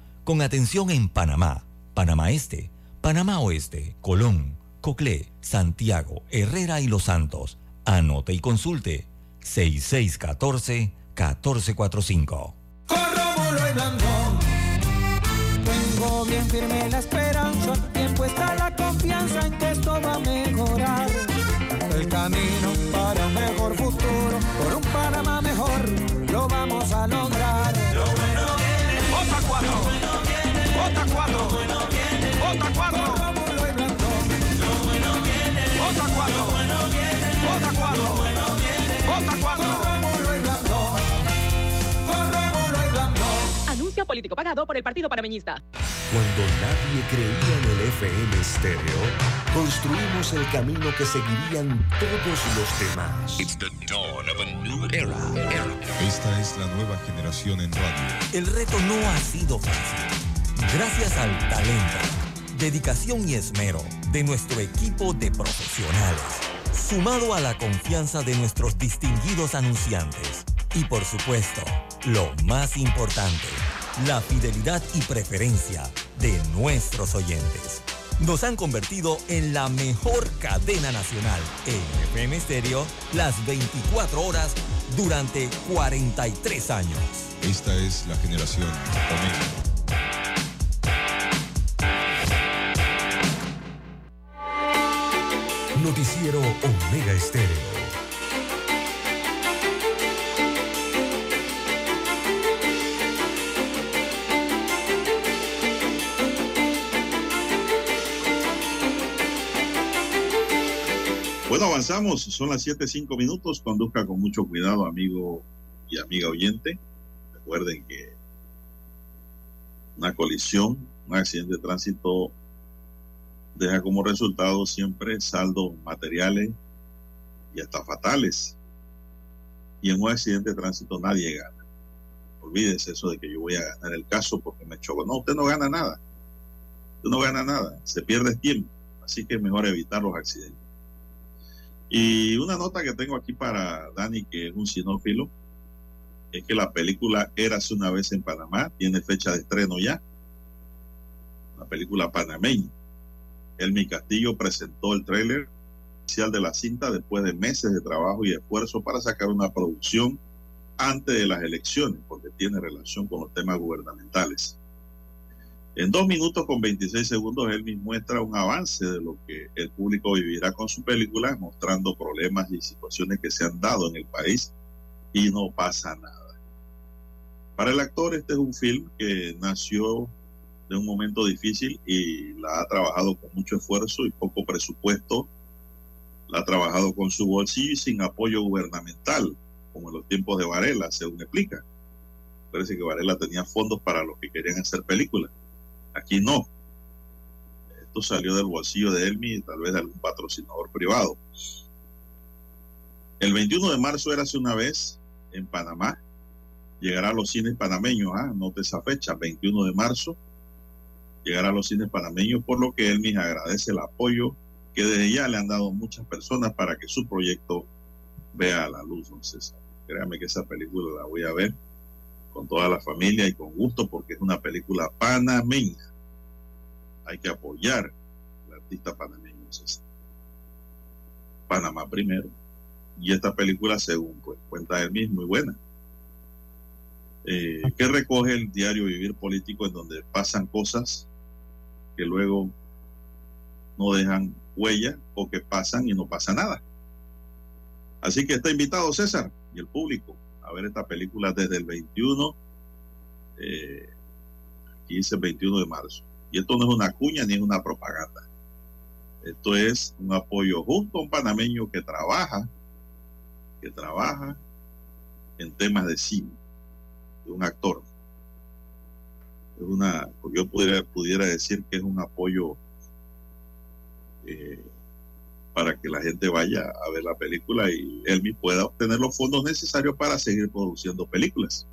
Con atención en Panamá, Panamá Este, Panamá Oeste, Colón, Coclé, Santiago, Herrera y Los Santos. Anote y consulte 6614-1445. Rómulo y Blandón. Tengo bien firme la esperanza, bien puesta político pagado por el Partido Panameñista. Cuando nadie creía en el FM estéreo, construimos el camino que seguirían todos los demás. Esta es la nueva generación en radio. El reto no ha sido fácil. Gracias al talento, dedicación y esmero de nuestro equipo de profesionales, sumado a la confianza de nuestros distinguidos anunciantes y por supuesto, lo más importante, la fidelidad y preferencia de nuestros oyentes. Nos han convertido en la mejor cadena nacional en FM Estéreo las 24 horas durante 43 años. Esta es la generación Omega. Noticiero Omega Estéreo. Bueno, avanzamos, son las 7.05 minutos, conduzca con mucho cuidado, amigo y amiga oyente. Recuerden que una colisión, un accidente de tránsito deja como resultado siempre saldos materiales y hasta fatales. Y en un accidente de tránsito nadie gana. Olvídese eso de que yo voy a ganar el caso porque me choco. No, usted no gana nada. Usted no gana nada. Se pierde tiempo. Así que es mejor evitar los accidentes. Y una nota que tengo aquí para Dani, que es un sinófilo, es que la película Érase una vez en Panamá tiene fecha de estreno ya. Una película panameña. Elmi Castillo presentó el tráiler oficial de la cinta después de meses de trabajo y esfuerzo para sacar una producción antes de las elecciones, porque tiene relación con los temas gubernamentales. En dos minutos con 26 segundos, Elmi muestra un avance de lo que el público vivirá con su película, mostrando problemas y situaciones que se han dado en el país y no pasa nada. Para el actor, este es un film que nació de un momento difícil y la ha trabajado con mucho esfuerzo y poco presupuesto. La ha trabajado con su bolsillo y sin apoyo gubernamental, como en los tiempos de Varela, según explica. Parece que Varela tenía fondos para los que querían hacer películas. Aquí no. Esto salió del bolsillo de Elmi y tal vez de algún patrocinador privado. El 21 de marzo era hace una vez en Panamá. Llegará a los cines panameños, ah, note esa fecha, 21 de marzo. Llegará a los cines panameños, por lo que Elmi agradece el apoyo que desde ya le han dado muchas personas para que su proyecto vea la luz, don César. créame que esa película la voy a ver con toda la familia y con gusto porque es una película panameña. Hay que apoyar al artista panameño. César. Panamá primero. Y esta película, según pues, cuenta él mismo, muy buena. Eh, que recoge el diario Vivir Político en donde pasan cosas que luego no dejan huella o que pasan y no pasa nada. Así que está invitado César y el público ver esta película desde el 21, eh, aquí dice el 21 de marzo. Y esto no es una cuña ni es una propaganda. Esto es un apoyo justo a un panameño que trabaja, que trabaja en temas de cine, de un actor. Es una, yo pudiera, pudiera decir que es un apoyo eh, para que la gente vaya a ver la película y Elmi pueda obtener los fondos necesarios para seguir produciendo películas.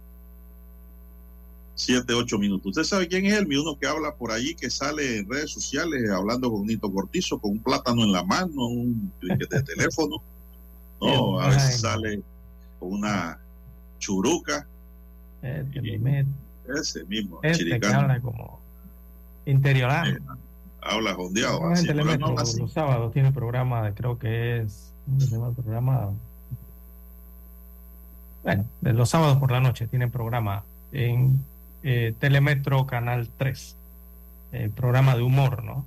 Siete, ocho minutos. ¿Usted sabe quién es Elmi? Uno que habla por allí, que sale en redes sociales hablando con Nito Cortizo, con un plátano en la mano, un de teléfono. No, a veces sale con una churuca. ese mismo, este que habla como interiorano. Eh, habla jondeado. No, en así, pero Telemetro, no así. los sábados tiene programa, creo que es. ¿Cómo se llama el programa? Bueno, los sábados por la noche tiene programa en eh, Telemetro Canal 3. El programa de humor, ¿no?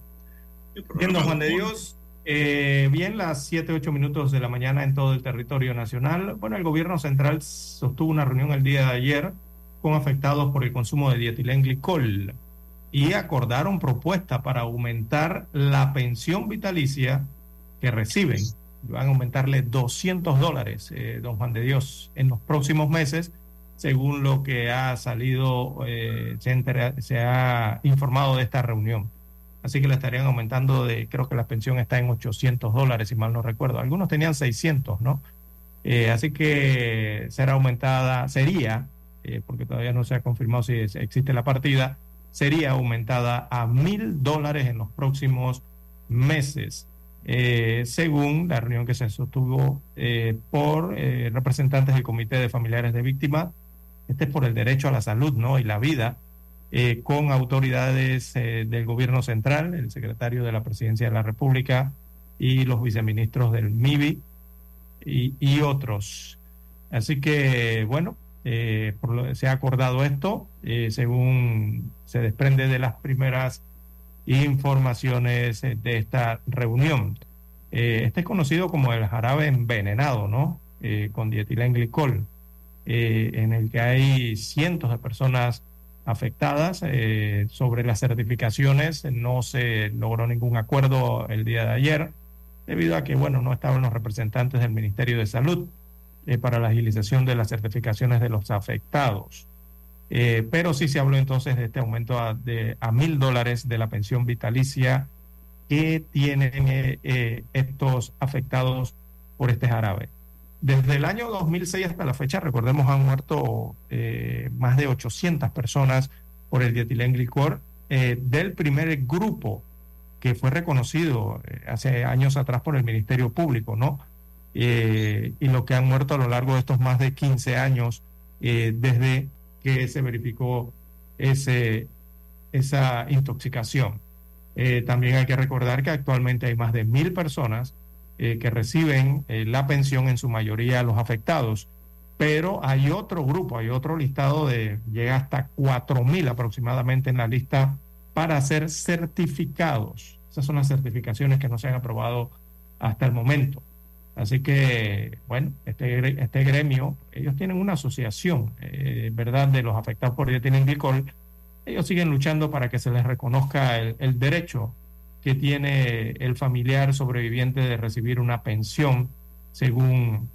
Bien, don Juan de Dios. eh, bien, las 7, 8 minutos de la mañana en todo el territorio nacional. Bueno, el gobierno central sostuvo una reunión el día de ayer con afectados por el consumo de dietilenglicol y acordaron propuesta para aumentar la pensión vitalicia que reciben. Van a aumentarle 200 dólares, eh, don Juan de Dios, en los próximos meses, según lo que ha salido, eh, se, ha informado de esta reunión. Así que le estarían aumentando de, creo que la pensión está en 800 dólares, si mal no recuerdo. Algunos tenían 600, ¿no? Eh, así que será aumentada, sería, porque todavía no se ha confirmado si existe la partida, sería aumentada a mil dólares en los próximos meses, eh, según la reunión que se sostuvo eh, por eh, representantes del Comité de Familiares de Víctimas. Este es por el derecho a la salud ¿no? y la vida, eh, con autoridades del gobierno central, el secretario de la Presidencia de la República y los viceministros del MIBI y otros. Así que, bueno, eh, se ha acordado esto, eh, según se desprende de las primeras informaciones eh, de esta reunión. Eh, este es conocido como el jarabe envenenado, ¿no? Con dietilenglicol, en el que hay cientos de personas afectadas. sobre las certificaciones no se logró ningún acuerdo el día de ayer, debido a que, bueno, no estaban los representantes del Ministerio de Salud eh, para la agilización de las certificaciones de los afectados. Eh, pero sí se habló entonces de este aumento a, de, a mil dólares de la pensión vitalicia que tienen eh, eh, estos afectados por este jarabe. Desde el año 2006 hasta la fecha, recordemos, han muerto eh, más de 800 personas por el dietilenglicol eh, del primer grupo que fue reconocido hace años atrás por el Ministerio Público, ¿no? Eh, y lo que han muerto a lo largo de estos más de 15 años eh, desde que se verificó ese, esa intoxicación. Eh, también hay que recordar que actualmente hay más de mil personas que reciben la pensión, en su mayoría los afectados, pero hay otro grupo, hay otro listado de, llega hasta cuatro mil aproximadamente en la lista para ser certificados. Esas son las certificaciones que no se han aprobado hasta el momento. Así que, bueno, este, este gremio, ellos tienen una asociación, eh, ¿verdad?, de los afectados por dietilenglicol. Ellos siguen luchando para que se les reconozca el, el derecho que tiene el familiar sobreviviente de recibir una pensión, según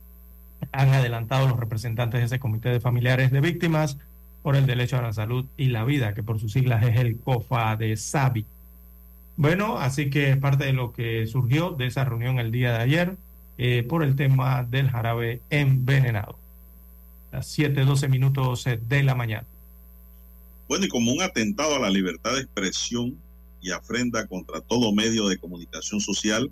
han adelantado los representantes de ese comité de familiares de víctimas por el derecho a la salud y la vida, que por sus siglas es el COFA de SABI. Bueno, así que parte de lo que surgió de esa reunión el día de ayer eh, por el tema del jarabe envenenado. Las 7:12 minutos eh, de la mañana. Bueno, y como un atentado a la libertad de expresión y afrenta contra todo medio de comunicación social,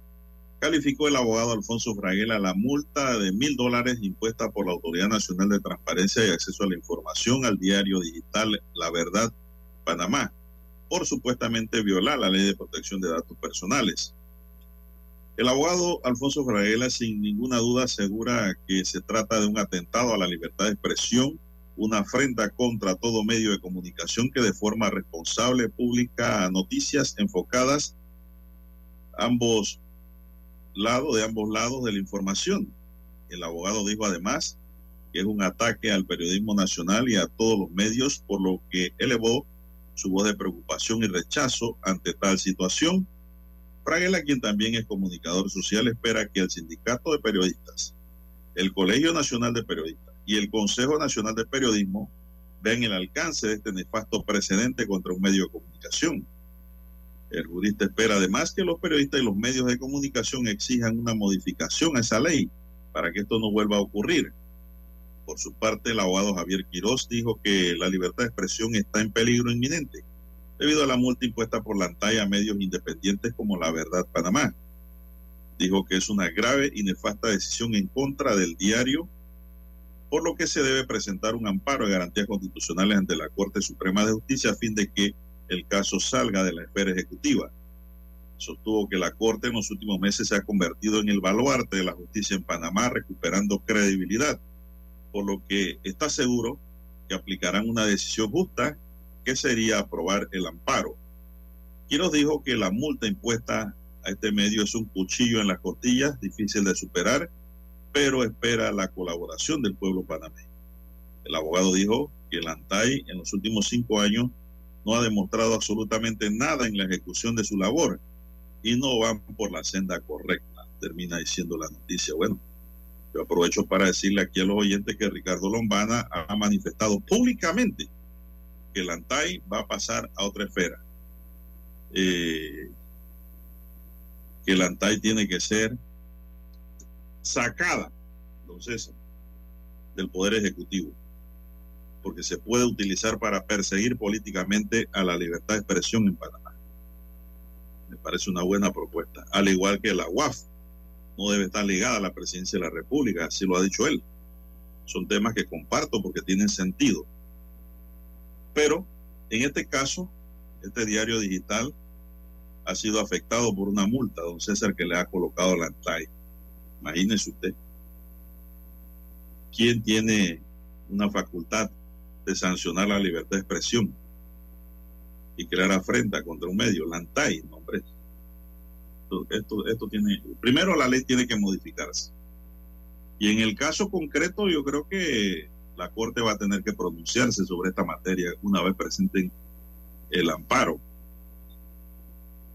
calificó el abogado Alfonso Fraguela la multa de mil dólares impuesta por la Autoridad Nacional de Transparencia y Acceso a la Información al diario digital La Verdad Panamá por supuestamente violar la ley de protección de datos personales. El abogado Alfonso Fraguela sin ninguna duda asegura que se trata de un atentado a la libertad de expresión, una afrenta contra todo medio de comunicación que de forma responsable publica noticias enfocadas ambos lados, de ambos lados de la información. El abogado dijo además que es un ataque al periodismo nacional y a todos los medios, por lo que elevó su voz de preocupación y rechazo ante tal situación. Fraguela, quien también es comunicador social, espera que el Sindicato de Periodistas, el Colegio Nacional de Periodistas y el Consejo Nacional de Periodismo vean el alcance de este nefasto precedente contra un medio de comunicación. El jurista espera además que los periodistas y los medios de comunicación exijan una modificación a esa ley para que esto no vuelva a ocurrir. Por su parte, el abogado Javier Quirós dijo que la libertad de expresión está en peligro inminente debido a la multa impuesta por la ANTAI a medios independientes como La Verdad Panamá. Dijo que es una grave y nefasta decisión en contra del diario, por lo que se debe presentar un amparo de garantías constitucionales ante la Corte Suprema de Justicia a fin de que el caso salga de la esfera ejecutiva. Sostuvo que la Corte en los últimos meses se ha convertido en el baluarte de la justicia en Panamá, recuperando credibilidad por lo que está seguro que aplicarán una decisión justa que sería aprobar el amparo. Quiroz dijo que la multa impuesta a este medio es un cuchillo en las costillas, difícil de superar, pero espera la colaboración del pueblo panameño. El abogado dijo que el ANTAI en los últimos cinco años no ha demostrado absolutamente nada en la ejecución de su labor y no van por la senda correcta, termina diciendo la noticia. Bueno, yo aprovecho para decirle aquí a los oyentes que Ricardo Lombana ha manifestado públicamente que el ANTAI va a pasar a otra esfera. Eh, que el ANTAI tiene que ser sacada, del Poder Ejecutivo, porque se puede utilizar para perseguir políticamente a la libertad de expresión en Panamá. Me parece una buena propuesta, al igual que la UAF no debe estar ligada a la presidencia de la República, así lo ha dicho él. Son temas que comparto porque tienen sentido. Pero en este caso, este diario digital ha sido afectado por una multa, don César, que le ha colocado la ANTAI. Imagínese usted. ¿Quién tiene una facultad de sancionar la libertad de expresión y crear afrenta contra un medio? La ANTAI, no, hombre esto, esto, tiene, primero la ley tiene que modificarse. Y en el caso concreto, yo creo que la Corte va a tener que pronunciarse sobre esta materia una vez presenten el amparo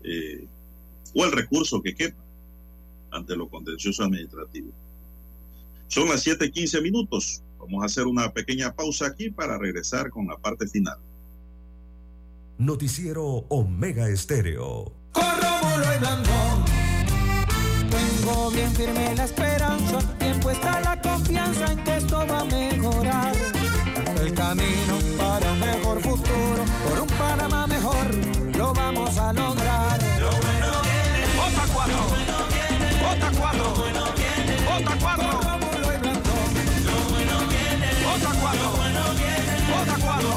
eh, o el recurso que quepa ante lo contencioso administrativo. Son las 7:15 minutos. Vamos a hacer una pequeña pausa aquí para regresar con la parte final. Noticiero Omega Estéreo. Rómulo y Blandón. Tengo bien firme la esperanza, puesta la confianza en que esto va a mejorar. El camino para un mejor futuro, por un Panamá mejor, lo vamos a lograr. Lo bueno viene. Vota cuatro. Vota cuatro. Vota cuatro. Lo bueno viene. Vota cuatro. Vota cuatro.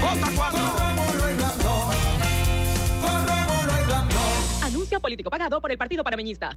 Vota cuatro. Rómulo y Blandón. Con Rómulo y Blandón. Anuncio político pagado por el Partido Panameñista.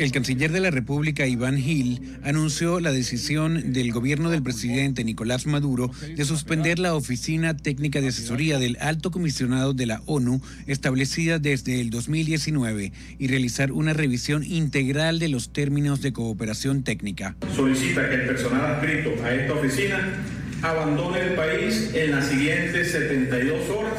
El canciller de la República, Iván Gil, anunció la decisión del gobierno del presidente Nicolás Maduro de suspender la Oficina Técnica de Asesoría del Alto Comisionado de la ONU, establecida desde el 2019, y realizar una revisión integral de los términos de cooperación técnica. Solicita que el personal adscrito a esta oficina abandone el país en las siguientes 72 horas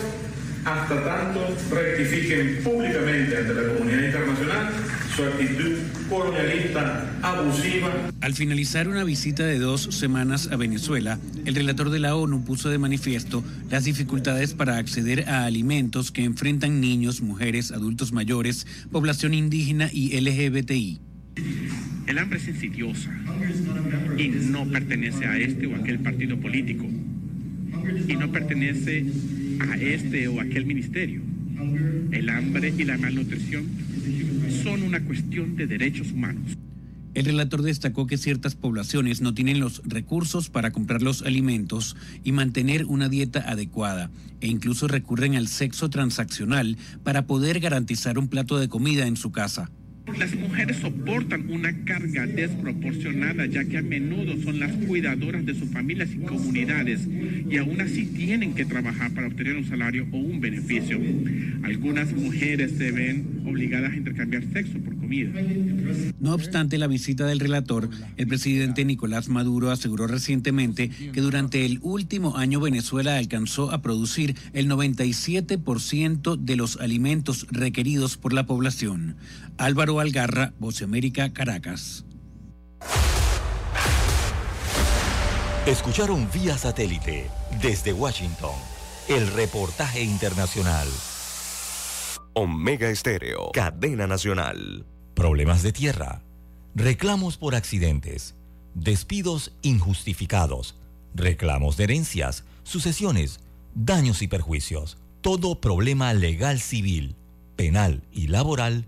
hasta tanto rectifiquen públicamente ante la comunidad internacional su actitud colonialista abusiva. Al finalizar una visita de dos semanas a Venezuela, el relator de la ONU puso de manifiesto las dificultades para acceder a alimentos que enfrentan niños, mujeres, adultos mayores, población indígena y LGBTI. El hambre es insidiosa y no pertenece a este o aquel partido político y no pertenece a este o aquel ministerio. El hambre y la malnutrición son una cuestión de derechos humanos. El relator destacó que ciertas poblaciones no tienen los recursos para comprar los alimentos y mantener una dieta adecuada e incluso recurren al sexo transaccional para poder garantizar un plato de comida en su casa. Las mujeres soportan una carga desproporcionada ya que a menudo son las cuidadoras de sus familias y comunidades y aún así tienen que trabajar para obtener un salario o un beneficio. Algunas mujeres se ven obligadas a intercambiar sexo por comida. No obstante la visita del relator, el presidente Nicolás Maduro aseguró recientemente que durante el último año Venezuela alcanzó a producir el 97% de los alimentos requeridos por la población. Álvaro Algarra, Voce América, Caracas. Escucharon vía satélite desde Washington el reportaje internacional. Omega Estéreo, cadena nacional. Problemas de tierra, reclamos por accidentes, despidos injustificados, reclamos de herencias, sucesiones, daños y perjuicios. Todo problema legal civil, penal y laboral,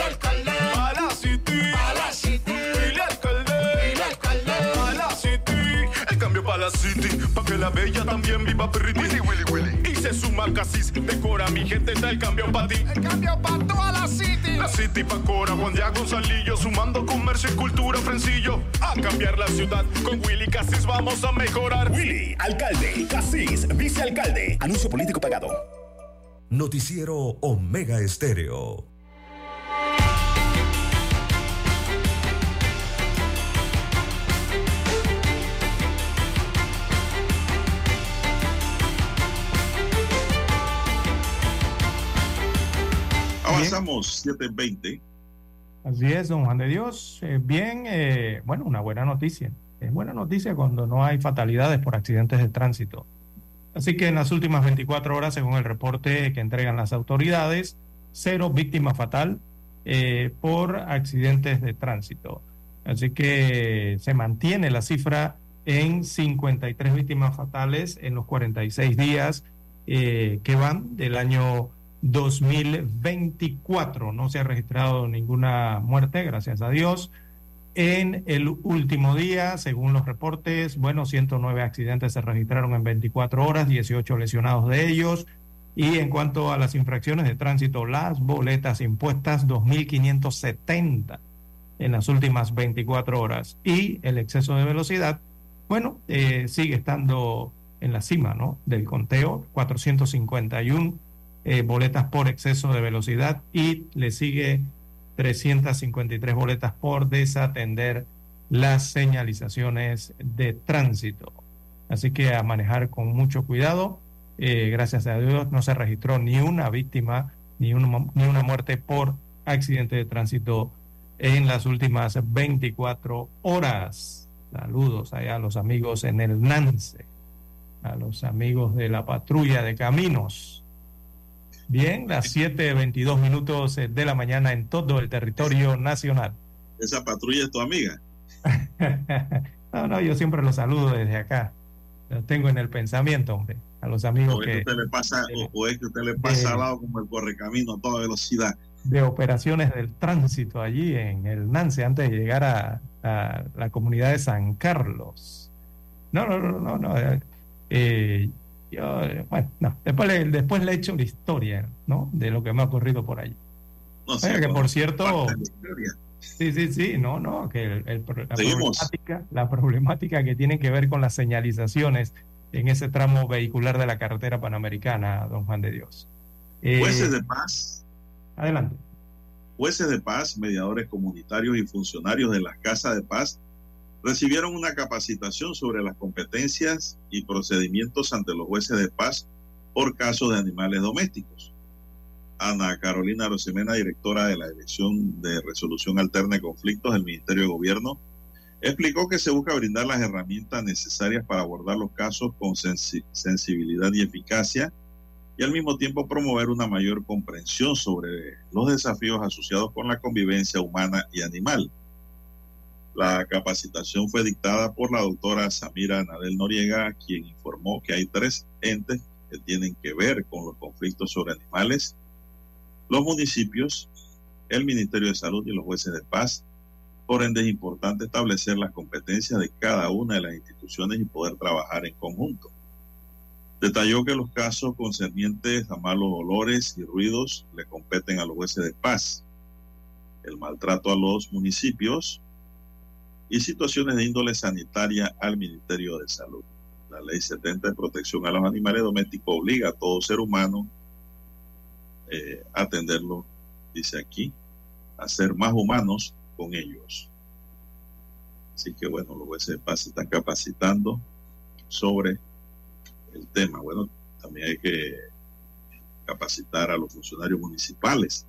la city. Pa' que la bella también viva pretty. Willy, Willy, Willy. Y se suma Casis. Decora mi gente. Está el cambio para ti. El cambio para toda la city. La city pa' Cora. Juan Diego Gonzalillo. Sumando comercio y cultura. Frencillo. A cambiar la ciudad. Con Willy Casis vamos a mejorar. Willy, alcalde, Casís, vicealcalde. Anuncio político pagado. Noticiero Omega Estéreo. Avanzamos 720. Así es, don Juan de Dios. Eh, bien, eh, bueno, una buena noticia. Es buena noticia cuando no hay fatalidades por accidentes de tránsito. Así que en las últimas 24 horas, según el reporte que entregan las autoridades, cero víctima fatal eh, por accidentes de tránsito. Así que se mantiene la cifra en 53 víctimas fatales en los 46 días que van del año 2024. No se ha registrado ninguna muerte, gracias a Dios. En el último día, según los reportes, bueno, 109 accidentes se registraron en 24 horas, 18 lesionados de ellos. Y en cuanto a las infracciones de tránsito, las boletas impuestas, 2.570 en las últimas 24 horas. Y el exceso de velocidad, bueno, eh, sigue estando en la cima, ¿no? Del conteo, 451 eh, boletas por exceso de velocidad y le sigue 353 boletas por desatender las señalizaciones de tránsito. Así que a manejar con mucho cuidado. Eh, gracias a Dios no se registró ni una víctima ni una, ni una muerte por accidente de tránsito en las últimas 24 horas. Saludos allá a los amigos en el NANCE, a los amigos de la patrulla de caminos. Bien, las 7.22 minutos eh, de la mañana en todo el territorio nacional. Esa patrulla es tu amiga. No, no, yo siempre los saludo desde acá. Los tengo en el pensamiento, hombre. A los amigos O que usted le pasa, o, o es que usted le pasa al lado como el correcamino a toda velocidad. de operaciones del tránsito allí en el Nance antes de llegar a, a la comunidad de San Carlos. No, no, no, no, no. eh, eh, yo, eh, bueno, no. Después le, después le echo la historia, ¿no? De lo que me ha ocurrido por allí. No sé, que por cierto, la. Sí, sí, sí, no, no, que el- el pro- la, problemática, la problemática que tiene que ver con las señalizaciones en ese tramo vehicular de la carretera panamericana, don Juan de Dios. Eh, Jueces de paz, Adelante. jueces de paz, mediadores comunitarios y funcionarios de las casas de paz recibieron una capacitación sobre las competencias y procedimientos ante los jueces de paz por casos de animales domésticos. Ana Carolina Rosemena, directora de la Dirección de Resolución Alterna de Conflictos del Ministerio de Gobierno, explicó que se busca brindar las herramientas necesarias para abordar los casos con sensi- sensibilidad y eficacia y al mismo tiempo promover una mayor comprensión sobre los desafíos asociados con la convivencia humana y animal. La capacitación fue dictada por la doctora Samira Nadel Noriega, quien informó que hay tres entes que tienen que ver con los conflictos sobre animales, los municipios, el Ministerio de Salud y los jueces de paz. Por ende, es importante establecer las competencias de cada una de las instituciones y poder trabajar en conjunto. Detalló que los casos concernientes a malos olores y ruidos le competen a los jueces de paz, el maltrato a los municipios y situaciones de índole sanitaria al Ministerio de Salud. La Ley 70 de Protección a los Animales Domésticos obliga a todo ser humano eh, a atenderlo, dice aquí, a ser más humanos con ellos. Así que bueno, los jueces de paz se están capacitando sobre el tema. Bueno, también hay que capacitar a los funcionarios municipales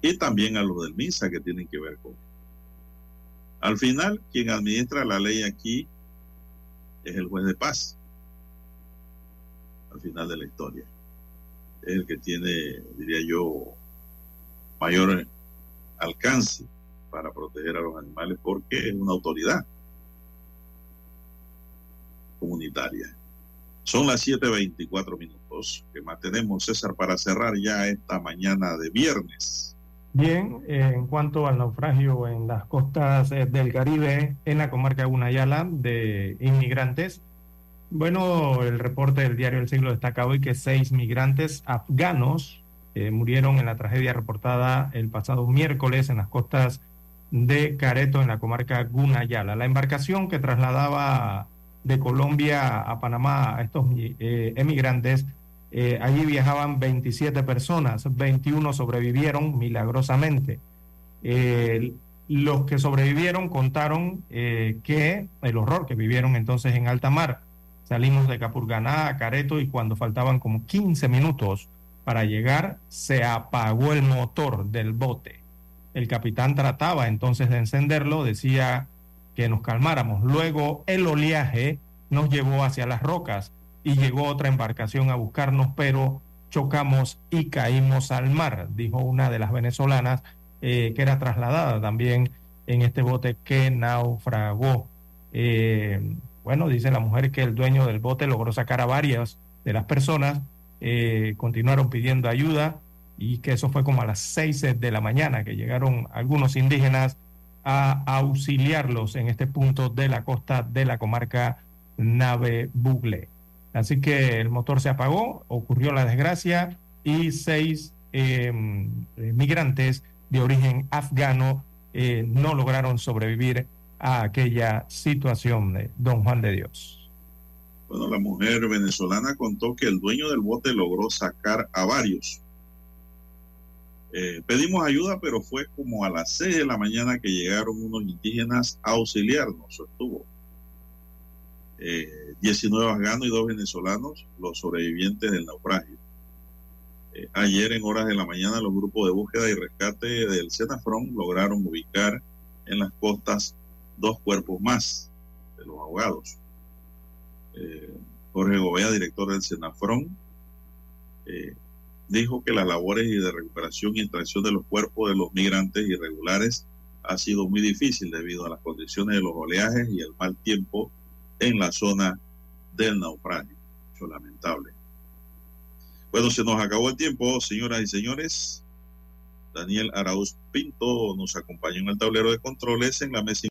y también a los del MISA que tienen que ver con. Al final, quien administra la ley aquí es el juez de paz. Al final de la historia. Es el que tiene, diría yo, mayor alcance para proteger a los animales porque es una autoridad comunitaria. Son las 7.24 minutos que mantenemos, César, para cerrar ya esta mañana de viernes. Bien, en cuanto al naufragio en las costas eh, del Caribe, en la comarca Gunayala, de inmigrantes, bueno, el reporte del diario El Siglo destaca hoy que seis migrantes afganos eh, murieron en la tragedia reportada el pasado miércoles en las costas de Careto, en la comarca Gunayala. La embarcación que trasladaba de Colombia a Panamá a estos eh, emigrantes eh, allí viajaban 27 personas, 21 sobrevivieron milagrosamente. Eh, los que sobrevivieron contaron eh, que el horror que vivieron entonces en alta mar. Salimos de Capurganá a Careto y cuando faltaban como 15 minutos para llegar, se apagó el motor del bote. El capitán trataba entonces de encenderlo, decía que nos calmáramos. Luego el oleaje nos llevó hacia las rocas y llegó otra embarcación a buscarnos, pero chocamos y caímos al mar, dijo una de las venezolanas eh, que era trasladada también en este bote que naufragó. Eh, bueno, dice la mujer que el dueño del bote logró sacar a varias de las personas, eh, continuaron pidiendo ayuda y que eso fue como a las seis de la mañana que llegaron algunos indígenas a auxiliarlos en este punto de la costa de la comarca Nave Bugle. Así que el motor se apagó, ocurrió la desgracia y seis eh, migrantes de origen afgano eh, no lograron sobrevivir a aquella situación de Don Juan de Dios. Bueno, la mujer venezolana contó que el dueño del bote logró sacar a varios. Eh, pedimos ayuda, pero fue como a las 6 de la mañana que llegaron unos indígenas a auxiliarnos. Eh, 19 afganos y dos venezolanos, los sobrevivientes del naufragio. Eh, ayer en horas de la mañana los grupos de búsqueda y rescate del Senafrón lograron ubicar en las costas dos cuerpos más de los ahogados. Eh, Jorge Gobea, director del Senafrón, eh, dijo que las labores de recuperación y extracción de los cuerpos de los migrantes irregulares ha sido muy difícil debido a las condiciones de los oleajes y el mal tiempo en la zona del naufragio. Hecho lamentable. Bueno, se nos acabó el tiempo, señoras y señores. Daniel Arauz Pinto nos acompañó en el tablero de controles en la mesa